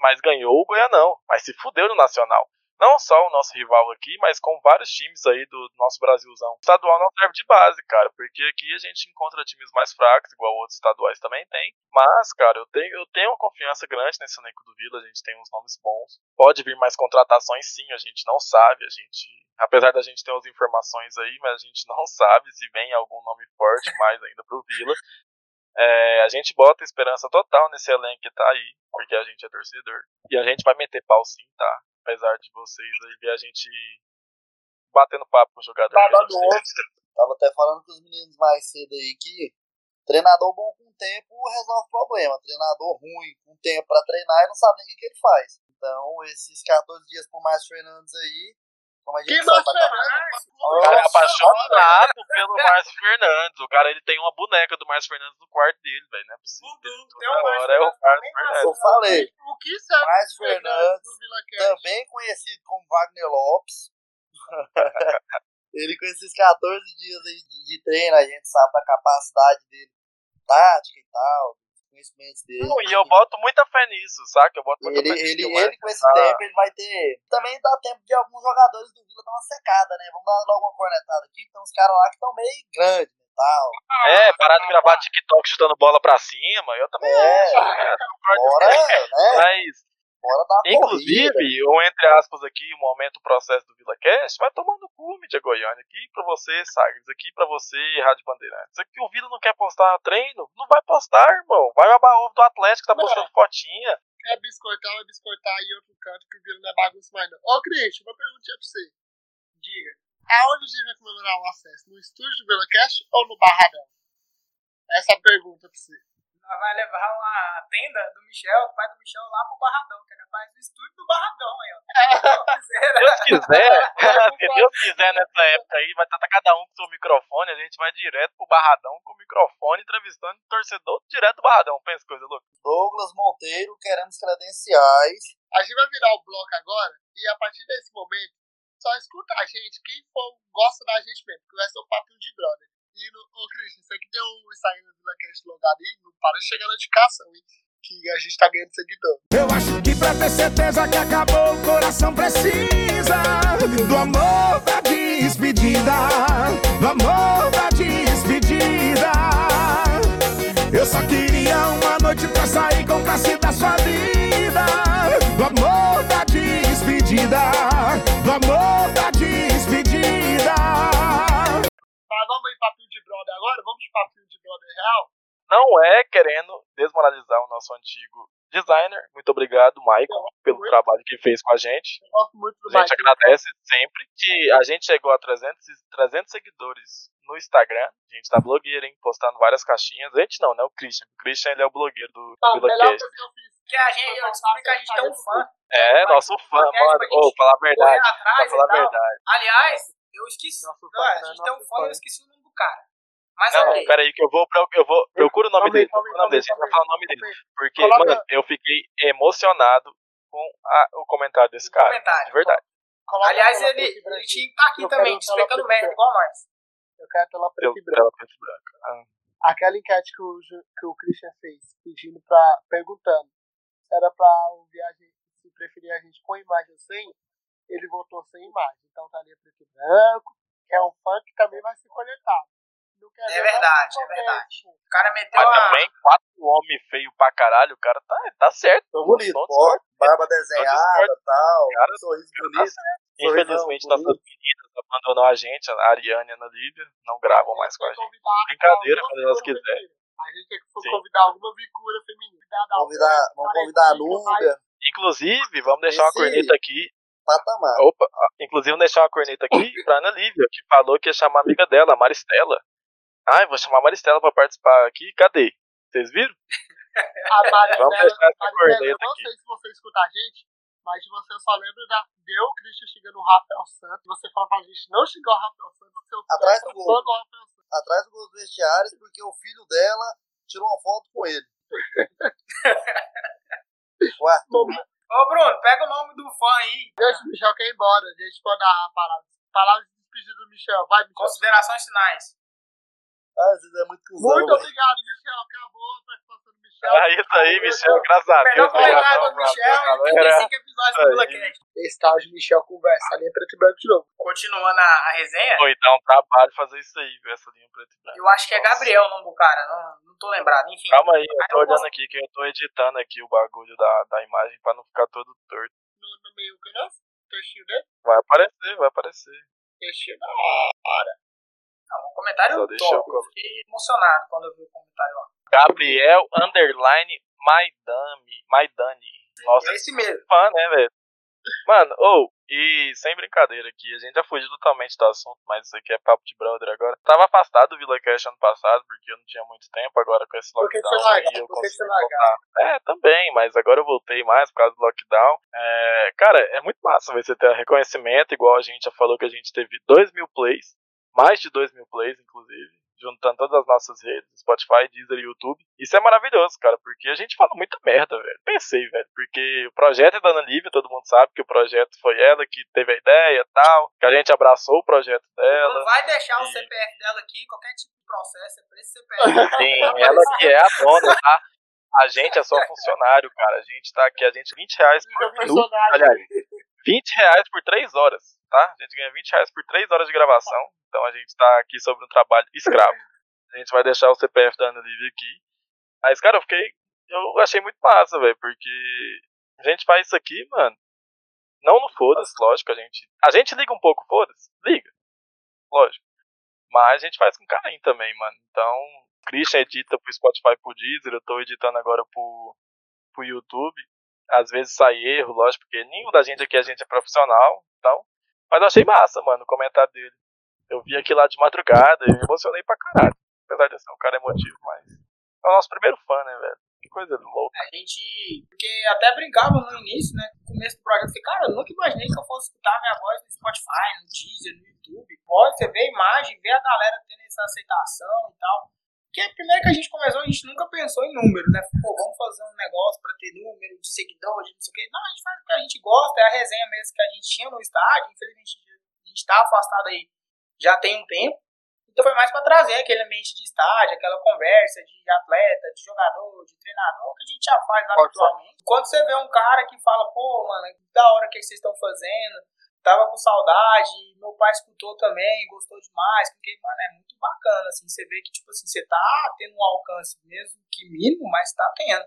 mas ganhou o Goianão, mas se fudeu no nacional. Não só o nosso rival aqui, mas com vários times aí do nosso Brasilzão. O estadual não serve de base, cara, porque aqui a gente encontra times mais fracos, igual outros estaduais também tem. Mas, cara, eu tenho, eu tenho uma confiança grande nesse elenco do Vila, a gente tem uns nomes bons. Pode vir mais contratações, sim, a gente não sabe, a gente. Apesar da gente ter as informações aí, mas a gente não sabe se vem algum nome forte mais ainda pro Vila. É, a gente bota esperança total nesse elenco que tá aí, porque a gente é torcedor. E a gente vai meter pau sim, tá? Apesar de vocês aí ver a gente batendo papo com o jogador. Tá tem. ovo. Tava até falando com os meninos mais cedo aí que treinador bom com tempo resolve problema. Treinador ruim com tempo pra treinar e não sabe nem o que, que ele faz. Então, esses 14 dias pro Márcio Fernandes aí, como Que Márcio Fernandes? O cara é apaixonado pelo Márcio Fernandes. O cara ele tem uma boneca do Márcio Fernandes no quarto dele, velho. Não é possível. Toda hora é o Márcio Fernandes. Eu falei, O que serve Márcio Fernandes do Vila também conhecido como Wagner Lopes. ele com esses 14 dias aí de, de treino, a gente sabe da capacidade dele, tática e tal, conhecimentos dele. Não, e eu boto muita fé nisso, saca? Eu boto muita Ele, fé nisso. ele, Márcio ele com esse tá- tempo, ele vai ter. Também dá tempo de alguns jogadores do Vila dar uma secada, né? Vamos dar logo uma cornetada aqui. Tem uns caras lá que estão meio grandes e tal. É, parar de gravar TikTok chutando bola pra cima. Eu também É. acho. né? Bora, né? Mas, Bora dar uma corrida. inclusive, ou entre aspas aqui, o momento processo do VilaCast, vai tomando cu, mídia Goiânia. Aqui pra você, Sagres. Aqui pra você, Rádio Bandeirantes. Aqui o Vila não quer postar treino? Não vai postar, irmão. Vai babar ovo do Atlético, tá Não. postando fotinha. Quer biscoitar, vai biscoitar em outro canto que o Vila não é bagunça mais não. Ô, Cristian, uma perguntinha pra você. Diga. Aonde a gente vai comemorar o acesso? No estúdio do Vila Cash ou no Barradão? Essa é a pergunta pra você. Vai levar uma tenda do Michel, do pai do Michel, lá pro Barradão, que ele faz o estúdio do Barradão aí, ó. Se Deus quiser, se Deus quiser nessa época aí, vai estar cada um com seu microfone, a gente vai direto pro Barradão com o microfone entrevistando o torcedor direto do Barradão. Pensa coisa louca. Douglas Monteiro, queremos credenciais. A gente vai virar o bloco agora e a partir desse momento, só escuta a gente, quem for, gosta da gente mesmo, que vai ser um papinho de brother. E, no, ô Christian, você que tem o Instagram do VilaCast logado aí, não para de chegar notificação, hein? Que a gente tá ganhando seguidor. Eu acho que pra ter certeza que acabou, o coração precisa do amor da despedida, do amor da despedida. Eu só queria uma noite pra sair com classe da sua vida, do amor da despedida, do amor da Mas vamos em papinho de brother agora? Vamos de papinho de brother real? Não é querendo desmoralizar o nosso antigo designer. Muito obrigado, Michael, pelo muito. trabalho que fez com a gente. Eu gosto muito do A gente Michael. agradece sempre que a gente chegou a 300, e- 300 seguidores no Instagram. A gente tá blogueiro, hein? Postando várias caixinhas. A gente não, né? O Christian. O Christian, ele é o blogueiro do, Ah, do que eu fiz. Que a gente, eu descobri que a gente tem um fã. É, nosso fã, mano. pra Ô, gente falar a verdade. Pra falar a verdade. Aliás, eu esqueci. Nosso Não, a né? gente tem um fã e eu esqueci o nome do cara. Mas Não, ok. peraí, que eu vou, eu vou. Procura o nome dele. Procura o nome dele. A gente calma vai aí, falar o nome dele. Porque, Coloca- mano, eu fiquei emocionado com a- o comentário desse cara. Comentário. De verdade. Coloca Aliás, a ele, ele tinha que estar aqui Eu também, despeitando merda, igual nós. Eu quero a tela preta e branca. preta e branca. Ah. Aquela enquete que o, que o Christian fez, pedindo pra. perguntando se era pra a gente, se preferia a gente com imagem ou sem, ele votou sem imagem. Então tá ali preto e branco, que é um fã que também vai ser coletado. Não quer É verdade, é verdade. O cara meteu Mas a. também, quatro homens feios pra caralho, o cara tá, tá certo. Tô bonito, ó, barba desenhada e tal, Cara, sorriso Tá bonito. Sorrisão Infelizmente, nossas meninas abandonou a gente, a Ariane e a Ana Lívia, não gravam mais com a gente. Brincadeira, quando elas quiserem. A gente tem que Sim. convidar alguma figura feminina. Convidar vamos convidar a Núbia, Inclusive, vamos deixar uma Esse- corneta aqui. Patamar. Opa, ah, inclusive, deixar uma corneta aqui pra Ana Lívia, que falou que ia chamar a amiga dela, a Maristela. Ai, vou chamar a Maristela pra participar aqui. Cadê? Vocês viram? A Maristela, Vamos deixar essa Maristela, eu corneta não aqui. sei se você escuta a gente, mas de você eu só lembro da deu o Christian xingando o Rafael Santos. Você fala pra gente não xingar o Rafael Santos, seu Atrás do gol. do Rafael Santos. Atrás do gol dos vestiários, porque o filho dela tirou uma foto com ele. O Arthur. Ô, Bruno, pega o nome do fã aí. Deixa o Michel quer ir embora. A gente pode dar a palavra. Palavra de despedida do Michel. Vai, Michel. Considerações finais. Ah, é muito cuzão. Muito obrigado, Michel. Acabou a participação do Michel. Ah, isso aí, Michel, graças a O melhor Deus. comentário do Michel galera. 35 episódios do. BilaCast. De Michel conversa. A linha preto e branco de novo. Continuando a, a resenha, e dá um trabalho fazer isso aí, ver essa linha preto e branco. eu acho que é Gabriel o nome do cara, não, não tô lembrado. Enfim, Calma aí, eu tô eu olhando posso- aqui que eu tô editando aqui o bagulho da, da imagem pra não ficar todo torto. No, no meio, que não? Textinho dele? Vai aparecer, vai aparecer. Textinho da hora. não, um comentário Só eu top. Eu fiquei emocionado quando eu vi o comentário lá. Gabriel Underline Maidani. Maidani. Nossa, É esse mesmo. fã, né, velho? Mano, ou, e sem brincadeira aqui, a gente já fugiu totalmente do assunto, mas isso aqui é papo de brother agora. Tava afastado do Vila Cash ano passado, porque eu não tinha muito tempo, agora com esse lockdown larga? aí eu consegui voltar. É, também, mas agora eu voltei mais por causa do lockdown. É, cara, é muito massa você ter reconhecimento, igual a gente já falou que a gente teve 2 mil plays, mais de 2 mil plays, inclusive juntando todas as nossas redes, Spotify, Deezer e YouTube. Isso é maravilhoso, cara, porque a gente fala muita merda, velho. Pensei, velho, porque o projeto é da Ana Lívia, todo mundo sabe que o projeto foi ela que teve a ideia e tal, que a gente abraçou o projeto Não dela. vai deixar o E- CPF dela aqui, qualquer tipo de processo, é por esse CPF. Sim, ela que é a dona, tá? A gente é só funcionário, cara. A gente tá aqui, a gente 20 reais por minuto. Aliás, 20 reais por 3 horas, tá? A gente ganha 20 reais por 3 horas de gravação. Então a gente tá aqui sobre um trabalho escravo. A gente vai deixar o CPF da Ana Lívia aqui. Mas, cara, eu fiquei. Eu achei muito massa, velho, porque a gente faz isso aqui, mano. Não no foda-se, lógico, a gente. A gente liga um pouco, foda-se. Liga. Lógico. Mas a gente faz com carinho também, mano. Então, Christian edita pro Spotify pro Deezer, eu tô editando agora pro, pro YouTube. Às vezes sai erro, lógico, porque nenhum da gente aqui a gente é profissional então. Mas eu achei massa, mano, o comentário dele. Eu vi aqui lá de madrugada e me emocionei pra caralho. Apesar de ser um cara emotivo, mas. É o nosso primeiro fã, né, velho? Que coisa louca. A gente. Porque até brincava no início, né? No começo do projeto, eu falei, cara, eu nunca imaginei que eu fosse escutar minha voz no Spotify, no Deezer, no YouTube. Pode, você vê a imagem, vê a galera tendo essa aceitação e tal. Porque primeiro que a gente começou, a gente nunca pensou em número, né? Pô, vamos fazer um negócio pra ter número de seguidores, não sei o quê. Não, a gente faz o que a gente gosta, é a resenha mesmo que a gente tinha no estádio. Infelizmente, a gente tá afastado aí já tem um tempo. Então foi mais pra trazer aquele ambiente de estádio, aquela conversa de atleta, de jogador, de treinador, que a gente já faz lá Pode habitualmente. Quando você vê um cara que fala, pô, mano, que da hora que vocês estão fazendo, tava com saudade, meu pai escutou também, gostou demais, porque, mano, é muito bacana, assim, você vê que, tipo assim, você tá tendo um alcance mesmo que mínimo, mas tá tendo.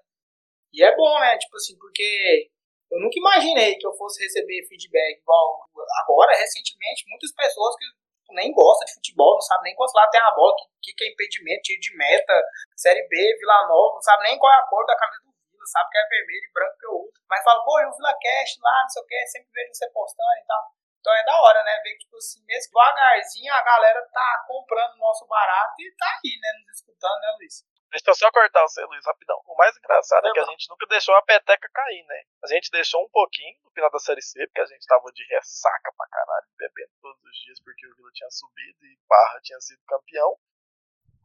E é bom, né, tipo assim, porque eu nunca imaginei que eu fosse receber feedback igual agora, recentemente, muitas pessoas que nem gostam de futebol, não sabem nem quantos lá tem a bola, o que, que é impedimento, tiro de meta, Série B, Vila Nova, não sabe nem qual é a cor da camisa do Sabe que é vermelho e branco que eu uso. Mas fala, pô, e o Vila Cash lá, não sei o que, sempre vejo você postando e tal. Então é da hora, né? Ver que, tipo assim, mesmo devagarzinho a galera tá comprando o nosso barato e tá aí, né? Nos escutando, né, Luiz? Deixa eu só cortar você, Luiz, rapidão. O mais engraçado é que a gente nunca deixou a peteca cair, né? A gente deixou um pouquinho no final da Série C, porque a gente tava de ressaca pra caralho, bebendo todos os dias porque o Vila tinha subido e Barra tinha sido campeão.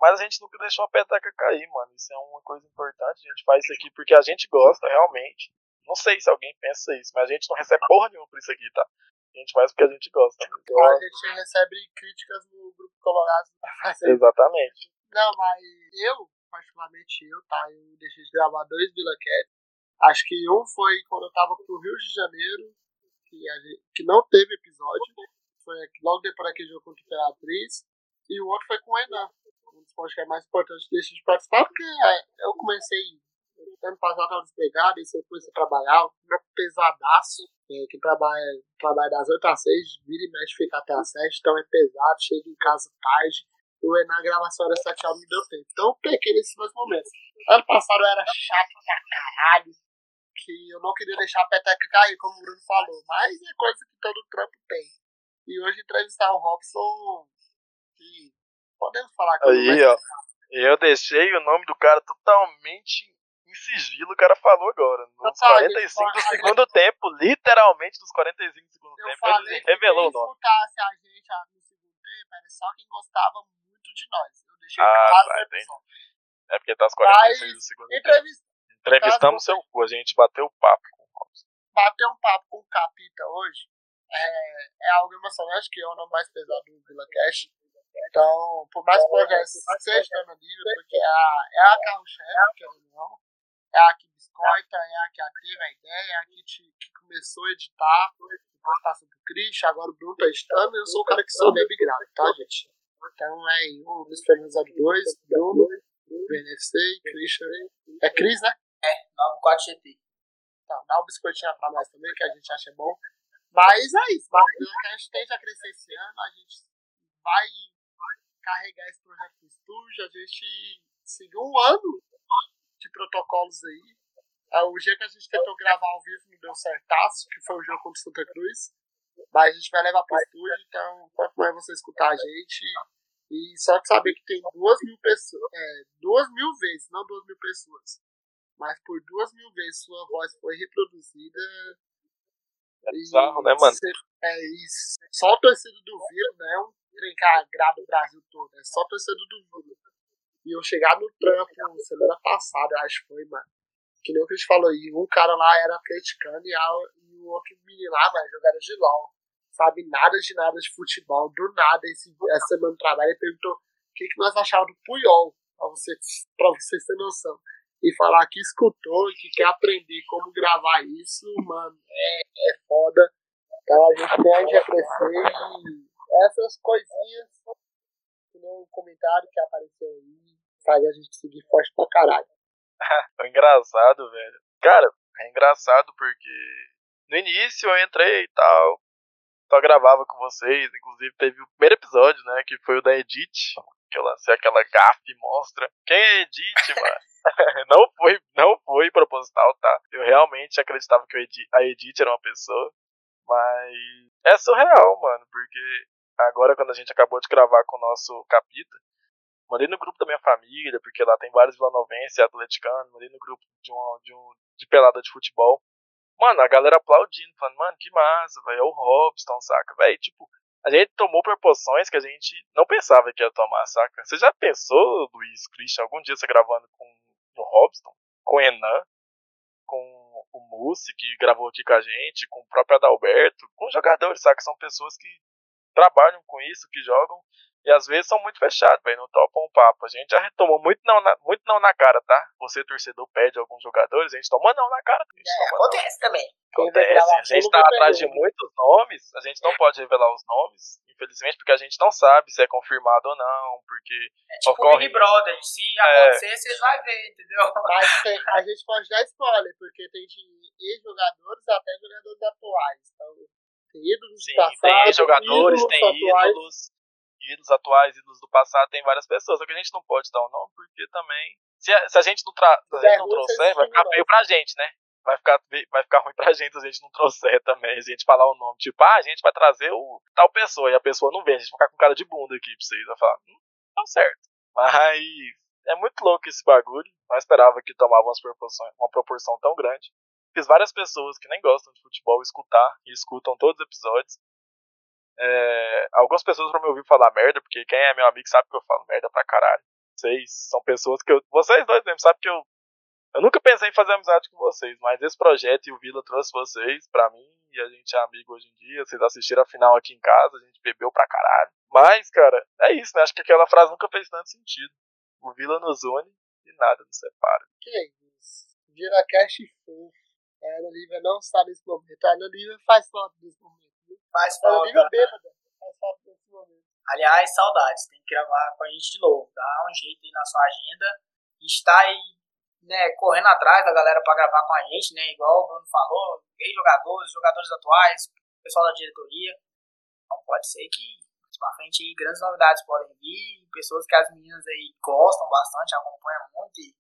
Mas a gente nunca deixou a peteca cair, mano. Isso é uma coisa importante. A gente faz isso aqui porque a gente gosta realmente. Não sei se alguém pensa isso, mas a gente não recebe porra nenhuma por isso aqui, tá? A gente faz porque a gente gosta. A gente recebe críticas no grupo Colorado pra fazer. Exatamente. Não, mas eu, particularmente eu, tá? Eu deixei de gravar dois Vila Cat. Acho que um foi quando eu tava pro Rio de Janeiro, que, a gente, que não teve episódio. Foi logo depois daquele jogo contra o Imperatriz. E o outro foi com o Enan. Um dos podcasts mais eu deixei de participar, porque é, eu comecei ano passado eu tava despegado, e você comecei a trabalhar, um pesadaço. É, que trabalha, trabalha das 8 às 6, vira e mexe, fica até às 7, então é pesado, chega em casa tarde. E o Enan, a gravação era 7 horas, me deu tempo. Então eu peguei nesses dois momentos. Ano passado eu era chato pra caralho, que eu não queria deixar a peteca cair, como o Bruno falou, mas é coisa que todo trampo tem. E hoje entrevistar o Robson, que podemos falar que Aí, ó. Eu deixei o nome do cara totalmente em sigilo, o cara falou agora. Nos Rapaz, 45 do segundo tempo, literalmente nos 45 do segundo Eu tempo, ele revelou o nome. escutasse a gente ah, no segundo tempo era só quem gostava muito de nós. Eu deixei Ah, claro tá, entendi. É porque tá aos 46 do segundo tempo. Entrevista, Entrevistamos seu cu, a gente bateu papo com o Robson. bater um papo com o Capita hoje é, é algo emocionante, que é o nome mais pesado do Vila Cash. Então, por mais que o projeto seja dando livre, porque é a, é a carro-chefe, que não, é a que biscoita, é a que teve a ideia, é a que, te, que começou a editar, depois passou pro Christian, agora o Bruno tá editando, e eu sou o cara que sou bem grave, tá, gente? Então é o Luiz Fernando 02, Bruno, BNFC, Christian. É Cris, né? 94 GT. Então, dá um biscoitinho pra nós também, que a gente acha bom. Mas é isso, que a gente tende a crescer esse ano, a gente vai carregar esse projeto no estúdio, a gente seguiu um ano de protocolos aí. É, o dia que a gente tentou gravar ao vivo não deu certaço, que foi o jogo contra Santa Cruz. Mas a gente vai levar pro estúdio, então quanto mais você escutar a gente. E só de saber que tem duas mil pessoas. É, duas mil vezes, não duas mil pessoas. Mas por duas mil vezes sua voz foi reproduzida. É bizarro, né, mano? É isso. Só o torcedor do Vila, né? Um trem que agrada o Brasil todo. É só o torcedor do Vila. E eu chegar no trampo semana passada, acho que foi, mano. Que nem o que a gente falou aí. Um cara lá era atleticano e, a, e o outro menino lá, mano, jogava de LOL. Sabe nada de nada de futebol. Do nada, esse, essa semana no trabalho, ele perguntou o que, que nós achávamos do Puyol. Pra, você, pra vocês terem noção. E falar que escutou e que quer aprender como gravar isso, mano, é, é foda. Então a gente tende a crescer e essas coisinhas, um comentário que apareceu aí, faz a gente seguir forte pra caralho. é engraçado, velho. Cara, é engraçado porque no início eu entrei e tal, só gravava com vocês, inclusive teve o primeiro episódio, né, que foi o da Edith, que eu lancei aquela gafe mostra. Quem é Edith, mano? não foi, não foi proposital, tá? Eu realmente acreditava que a Edith era uma pessoa, mas é surreal, mano, porque agora quando a gente acabou de gravar com o nosso capítulo, mandei no grupo da minha família, porque lá tem vários vilanovenses e atleticanos, mandei no grupo de, um, de, um, de pelada de futebol. Mano, a galera aplaudindo, falando, mano, que massa, velho, é o Robson, saca? Velho, tipo, a gente tomou proporções que a gente não pensava que ia tomar, saca? Você já pensou, Luiz, Christian, algum dia você gravando com o Robson, com o Enan, com o Mussi, que gravou aqui com a gente, com o próprio Adalberto, com jogadores, saca? São pessoas que trabalham com isso, que jogam, e às vezes são muito fechados, velho, não topam um papo. A gente já retomou muito não, na, muito não na cara, tá? Você, torcedor, pede alguns jogadores, a gente toma não na cara. É, acontece não. também. Acontece. A gente tá atrás de muitos nomes, a gente não pode revelar os nomes, infelizmente, porque a gente não sabe se é confirmado ou não, porque é tipo ocorre... Big Brother, se é... acontecer, vocês vão ver, entendeu? Mas tem, a gente pode dar spoiler, porque tem ex-jogadores até jogadores atuais, então tem ídolos Sim, passados, tem jogadores, tem atuais. ídolos, ídolos atuais, ídolos do passado, tem várias pessoas. Só que a gente não pode dar o um nome, porque também. Se a, se a gente não, tra se a gente não trouxer, vai ficar feio pra gente, né? Vai ficar, vai ficar ruim pra gente se a gente não trouxer também. A gente falar o nome. Tipo, ah, a gente vai trazer o tal pessoa. E a pessoa não vem, a gente vai ficar com cara de bunda aqui pra vocês. Vai falar, hum, tá certo. Mas é muito louco esse bagulho. Não esperava que tomava uma proporção, uma proporção tão grande. Fiz várias pessoas que nem gostam de futebol escutar e escutam todos os episódios. É, algumas pessoas vão me ouvir falar merda, porque quem é meu amigo sabe que eu falo merda pra caralho. Vocês são pessoas que eu. Vocês dois mesmo sabem que eu. Eu nunca pensei em fazer amizade com vocês, mas esse projeto e o Vila trouxe vocês pra mim e a gente é amigo hoje em dia. Vocês assistiram a final aqui em casa, a gente bebeu pra caralho. Mas, cara, é isso, né? Acho que aquela frase nunca fez tanto sentido. O Vila nos une e nada nos separa. Que isso? Vila Cash fofo. A Ana Lívia não está nesse momento. A Ana Lívia faz foto desse momento. Faz falta. Lívia bêbada. Faz falta momento. Aliás, saudades. Tem que gravar com a gente de novo. Dá um jeito aí na sua agenda. Está aí, né, correndo atrás da galera para gravar com a gente, né? Igual o Bruno falou. Ex-jogadores, jogadores atuais, pessoal da diretoria. Então pode ser que pra frente aí grandes novidades podem vir. Pessoas que as meninas aí gostam bastante, acompanham muito e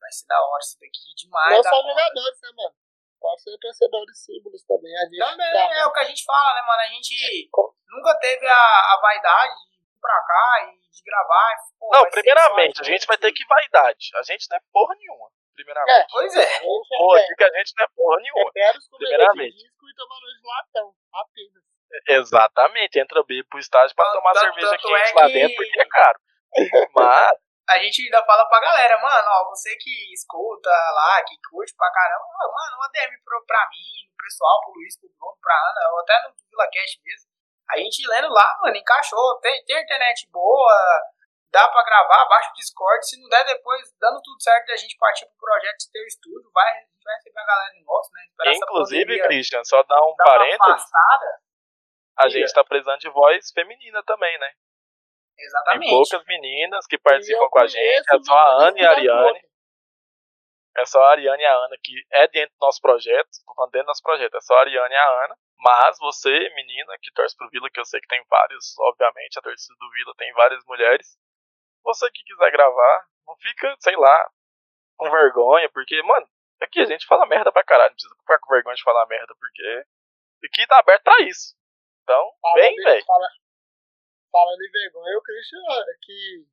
vai ser da hora isso daqui demais. Não só jogadores, né, mano? Pode ser torcedores símbolos também. A gente também tá, é o que a gente fala, né, mano? A gente nunca teve a, a vaidade de ir pra cá e de gravar. Pô, não, primeiramente, a gente vai ter que vaidade. A gente não é porra nenhuma. Primeiramente. É, pois é. Pô, que a gente não é porra nenhuma. primeiramente. disco e tomando de latão, apenas. Exatamente, entra B pro estágio pra tomar cerveja quente é lá dentro porque é caro. Mas a gente ainda fala pra galera, mano, ó, você que escuta lá, que curte pra caramba, mano, uma DM pro, pra mim, pro pessoal, pro Luiz, pro Bruno, pra Ana, ou até no VilaCast mesmo. A gente lendo lá, mano, encaixou, tem, tem internet boa, dá pra gravar, baixa o Discord, se não der depois, dando tudo certo, a gente partir pro projeto de ter o estúdio, vai, a gente vai receber a galera em volta, né? Esperar Inclusive, Christian, só dar um parênteses, a gente tá precisando de voz feminina também, né? Exatamente. Tem poucas meninas que participam com a gente, é só a Ana e a Ariane. É só a Ariane e a Ana que é dentro do nosso projeto, tô falando dentro do nosso projeto, é só a Ariane e a Ana. Mas você, menina, que torce pro Vila, que eu sei que tem vários, obviamente, a torcida do Vila tem várias mulheres. Você que quiser gravar, não fica, sei lá, com vergonha, porque, mano, Aqui a gente fala merda pra caralho, não precisa ficar com vergonha de falar merda, porque aqui tá aberto pra isso. Então, vem, velho. Fala, falando em vergonha, o Christian, que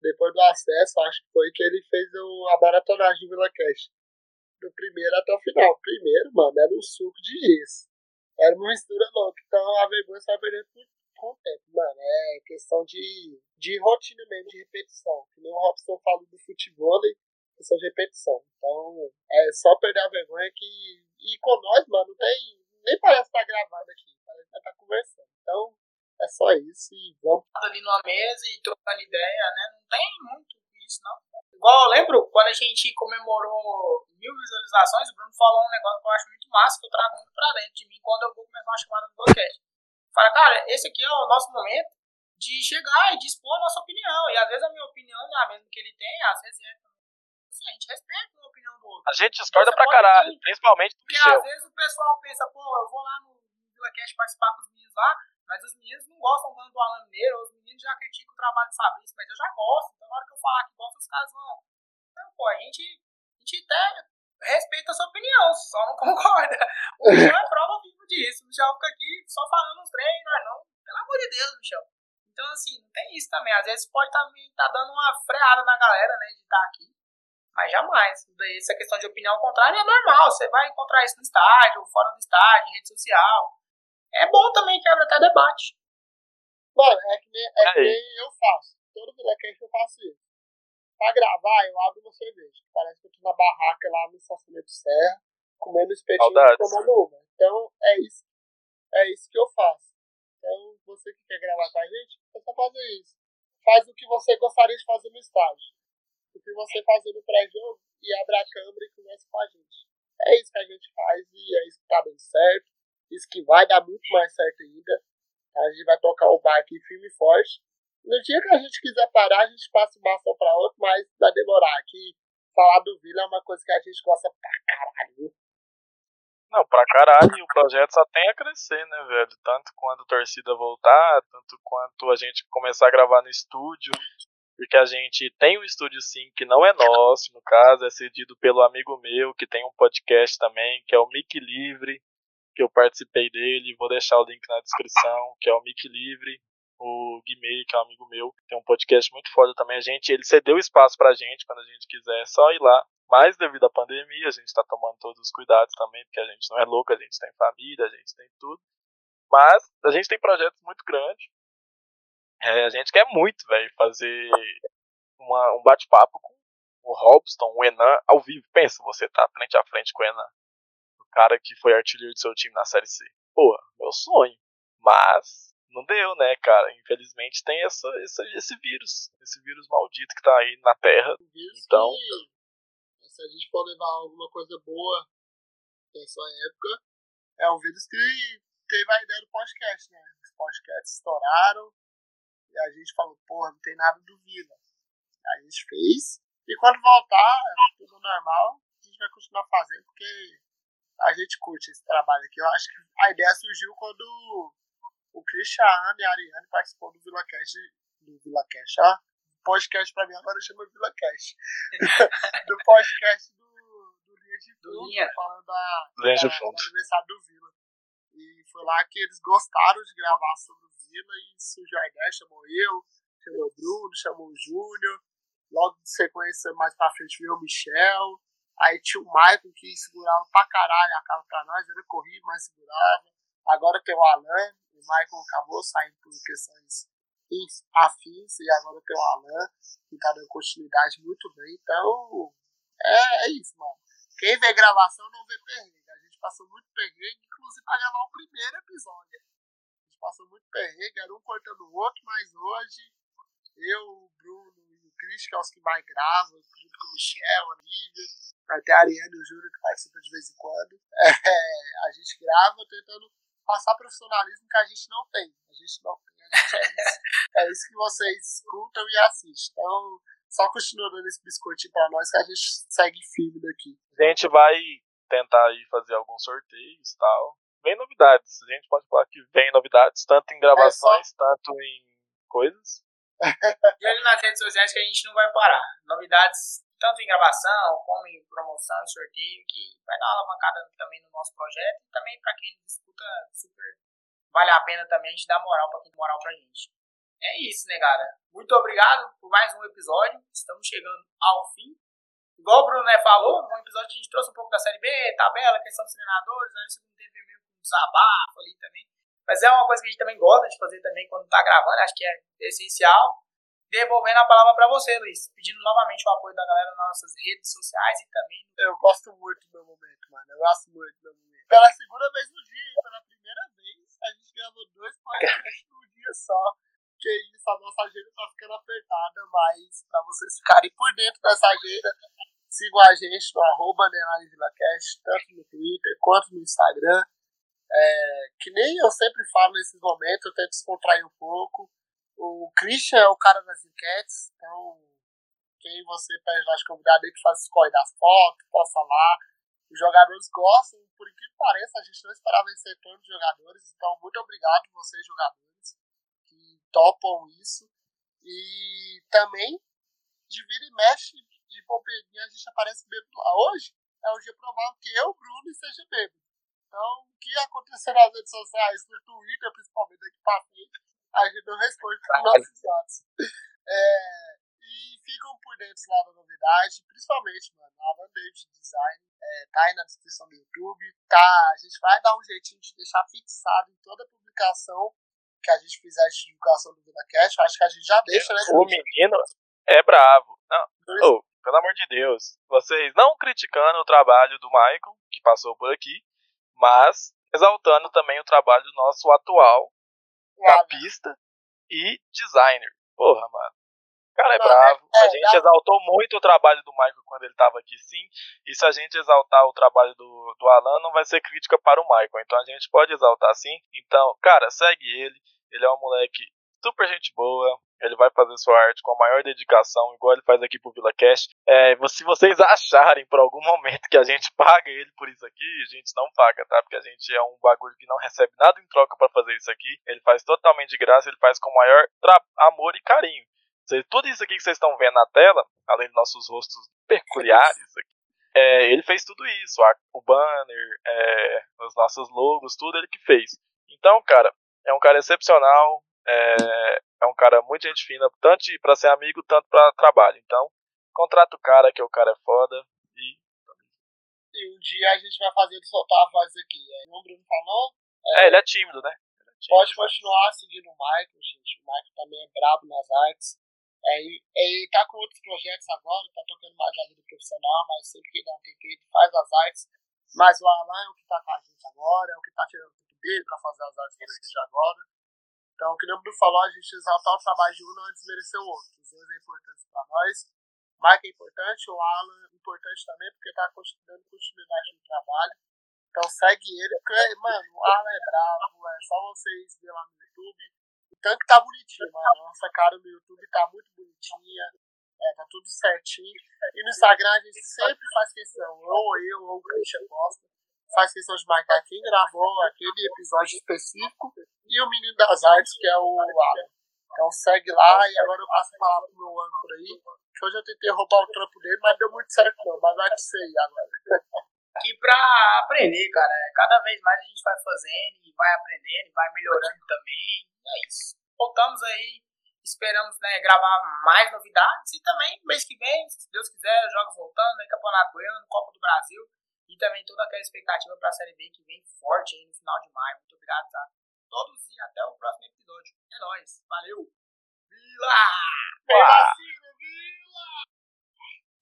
depois do acesso, acho que foi que ele fez o, a maratonagem do Vila Cash. Do primeiro até o final. Primeiro, mano, era um suco de gesso. Era uma mistura louca. Então a vergonha vai perdendo com o tempo, mano. É questão de, de rotina mesmo, de repetição. Que nem o Robson falou do futebol, questão de repetição. Então, é só perder a vergonha que. E com nós, mano, não tem. Nem parece estar tá gravando aqui. Parece que tá conversando. Então, é só isso e vamos. Ali numa mesa e trocando ideia, né? Não tem muito isso, não. Igual eu lembro quando a gente comemorou mil visualizações, o Bruno falou um negócio que eu acho muito massa, que eu trago muito pra dentro de mim quando eu vou começar uma chamada do podcast. Fala, cara, esse aqui é o nosso momento de chegar e de expor a nossa opinião. E às vezes a minha opinião não é a mesma que ele tem, às vezes é assim, a gente respeita a opinião do outro. A gente discorda então, pra caralho, ter, principalmente do Porque Michel. às vezes o pessoal pensa, pô, eu vou lá no VilaCast participar com os meninos lá, mas os meninos não gostam tanto do Alan Mineiro, os meninos já criticam o trabalho do Fabrício, mas eu já gosto. Então na hora que eu falar que gosto, os caras vão. Não, pô, a gente, a gente até respeita a sua opinião, só não concorda. O Michel é prova viva disso. O Michel fica aqui só falando uns treinos, não. Pelo amor de Deus, Michel. Então, assim, não tem isso também. Às vezes pode estar tá, tá dando uma freada na galera, né, de estar tá aqui. Mas jamais. Essa questão de opinião contrária é normal. Você vai encontrar isso no estádio, fora do estádio, em rede social. É bom também que abre até debate. Mano, é que nem, é que nem eu faço. Todo videocast eu faço isso. Pra gravar, eu abro uma cerveja. Parece que eu tô na barraca lá no estacionamento Serra, comendo espetinho e tomando uma. Então, é isso. É isso que eu faço. Então, você que quer gravar com a gente, é só fazer isso. Faz o que você gostaria de fazer no estádio o que você fazer no pré-jogo e abre a câmera e conversa com a gente. É isso que a gente faz e é isso que tá dando certo. Isso que vai dar muito mais certo ainda. A gente vai tocar o bar aqui firme e forte. No dia que a gente quiser parar, a gente passa o bastão pra outro, mas vai demorar. Aqui, falar do Vila é uma coisa que a gente gosta pra caralho. Não, pra caralho, o projeto só tem a crescer, né, velho? Tanto quando a torcida voltar, tanto quanto a gente começar a gravar no estúdio, porque a gente tem um estúdio sim que não é nosso, no caso, é cedido pelo amigo meu, que tem um podcast também, que é o Mic Livre, que eu participei dele, vou deixar o link na descrição, que é o Mic Livre, o Guimê, que é um amigo meu, tem um podcast muito foda também, a gente, ele cedeu espaço pra gente, quando a gente quiser, só ir lá, mas devido à pandemia, a gente tá tomando todos os cuidados também, porque a gente não é louco, a gente tem família, a gente tem tudo, mas a gente tem projetos muito grandes, é, a gente quer muito, velho, fazer uma, um bate-papo com o Robson, o Enan, ao vivo. Pensa, você tá frente a frente com o Enan. Cara que foi artilheiro do seu time na Série C. Pô, meu sonho. Mas não deu, né, cara? Infelizmente tem essa, essa, esse vírus. Esse vírus maldito que tá aí na Terra. Então. Que, se a gente for levar alguma coisa boa dessa época, é um vírus que teve a ideia do podcast, né? Os podcasts estouraram, e a gente falou, porra, não tem nada do Vila. Aí a gente fez. E quando voltar, tudo normal, a gente vai continuar fazendo, porque a gente curte esse trabalho aqui. Eu acho que a ideia surgiu quando o Cristiano e a Ariane participou do VilaCast. Do VilaCast, ó. Podcast pra mim agora chama VilaCast. do podcast do, do Linha de Fundo, falando da, da, da, do aniversário do Vila. E foi lá que eles gostaram de gravar sobre Vila e surgiu a ideia, chamou eu, chamou o Bruno, chamou o Júnior. Logo de sequência, mais pra frente, veio o Michel. Aí tinha o Michael que segurava pra caralho a cara pra nós, ele corria, mas segurava. Agora tem o Alan, o Michael acabou saindo por questões afins, e agora tem o Alan, que tá dando continuidade muito bem. Então, é, é isso, mano. Quem vê gravação não vê perrengue. A gente passou muito perrengue, inclusive pra gravar o primeiro episódio passou muito perrengue, era um cortando o outro, mas hoje eu, o Bruno Cris, que é os que mais gravam, junto com o Michel, a Lívia, até a Ariane e o Júnior que participa de vez em quando, é, a gente grava tentando passar profissionalismo que a gente não tem. A gente não tem, a gente é isso. é isso que vocês escutam e assistem. Então, só continua dando esse biscoitinho pra nós que a gente segue firme daqui. A gente vai tentar aí fazer alguns sorteios e tal vem novidades. A gente pode falar que vem novidades, tanto em gravações, é só... tanto em coisas. e ali nas redes sociais que a gente não vai parar. Novidades tanto em gravação, como em promoção e sorteio, que vai dar uma alavancada também no nosso projeto e também para quem escuta, super vale a pena também a gente dar moral para quem moral pra gente. É isso, negada. Muito obrigado por mais um episódio. Estamos chegando ao fim. Igual o Bruno né, falou, um episódio que a gente trouxe um pouco da Série B, tabela, questão dos treinadores, aí você não teve meio um desabafo ali também. Mas é uma coisa que a gente também gosta de fazer também quando tá gravando, acho que é essencial. Devolvendo a palavra para você, Luiz, pedindo novamente o apoio da galera nas nossas redes sociais e também. Eu gosto muito do meu momento, mano. Eu gosto muito do meu momento. Pela segunda vez no dia, pela primeira vez, a gente gravou dois podcasts num dia só. Que isso, a nossa agenda tá ficando apertada, mas pra vocês ficarem por dentro dessa agenda, sigam a gente no arroba VilaCast, tanto no Twitter quanto no Instagram. É, que nem eu sempre falo nesses momentos, eu tento descontrair um pouco. O Christian é o cara das enquetes, então quem você pede lá de convidado aí que faz escolha das fotos, possa lá. Os jogadores gostam, por incrível que pareça, a gente não esperava vencer todos os jogadores, então muito obrigado vocês jogadores que topam isso. E também, de vira e mexe, de bombeirinha, a gente aparece bêbado lá. Hoje é um dia provável que eu, Bruno, esteja bêbado. Então, o que acontecer nas redes sociais, no Twitter, principalmente aqui pra frente, a gente não responde para nossos dados. É, e ficam por dentro lá da novidade, principalmente, mano, Alan David Design, é, tá aí na descrição do YouTube, tá, a gente vai dar um jeitinho de deixar fixado em toda publicação que a gente fizer de divulgação do VidaCast, acho que a gente já deixa, né? O menino é bravo. Não, oh, pelo amor de Deus, vocês não criticando o trabalho do Michael, que passou por aqui, mas exaltando também o trabalho do nosso atual capista e designer. Porra, mano. O cara é bravo. é, a gente exaltou muito o trabalho do Michael quando ele tava aqui, sim. E se a gente exaltar o trabalho do, do Alan, não vai ser crítica para o Michael. Então a gente pode exaltar sim. Então, cara, segue ele. Ele é um moleque super gente boa. Ele vai fazer sua arte com a maior dedicação, igual ele faz aqui pro VilaCast. É, vo- se vocês acharem por algum momento que a gente paga ele por isso aqui, a gente não paga, tá? Porque a gente é um bagulho que não recebe nada em troca pra fazer isso aqui. Ele faz totalmente de graça, ele faz com o maior amor e carinho. Tudo isso aqui que vocês estão vendo na tela, além dos nossos rostos peculiares aqui, é, ele fez tudo isso. a- o banner, é, os nossos logos, tudo ele que fez. Então, cara, é um cara excepcional, é, é um cara muito gente fina, tanto pra ser amigo, tanto pra trabalho. Então, contrata o cara, que o cara é foda. E E um dia a gente vai fazer ele soltar a voz aqui. Aí o Bruno falou, é, ele é tímido, né? É tímido, pode mas- continuar seguindo o Michael, gente. O Michael também é brabo nas artes. É, e- ele tá com outros projetos agora, tá tocando mais a vida profissional, mas sempre que dá um tempinho, faz as artes. Mas o Alan é o que tá com a gente agora, é o que tá tirando o tempo dele pra fazer as artes que ele de agora. Então, o que o Bruno falou, a gente exaltar o trabalho de um não desmerecer o outro. Os dois é importante pra nós. Mike é importante, o Alan é importante também, porque tá continu- dando continuidade no trabalho. Então segue ele, porque, mano, o Alan é bravo, é só vocês verem lá no YouTube. O tanque tá bonitinho, mano. Nossa cara no YouTube tá muito bonitinha. É, tá tudo certinho. E no Instagram a gente sempre faz questão, ou eu ou o Christian Costa, faz questão de marcar quem gravou aquele episódio específico e o menino das artes, que é o Alan. Então segue lá e agora eu passo a palavra pro meu âncora aí. Que hoje eu tentei roubar o trampo dele, mas deu muito certo não. Mas vai que sei agora. aqui pra aprender, cara. Cada vez mais a gente vai fazendo e vai aprendendo, e vai melhorando também. É isso. Voltamos aí, esperamos né, gravar mais novidades e também mês que vem, se Deus quiser, jogos voltando, aí, Campeonato Goiano, Copa do Brasil e também toda aquela expectativa pra Série B que vem forte aí no final de maio. Muito obrigado a todos e até o próximo episódio. É nóis, valeu! Vila!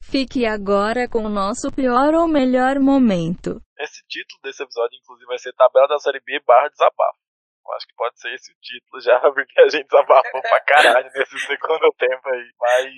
Fique agora com o nosso pior ou melhor momento. Esse título desse episódio, inclusive, vai ser Tabela da Série B barra desabafo. Eu acho que pode ser esse o título já, porque a gente desabafou pra caralho nesse segundo tempo aí. Mas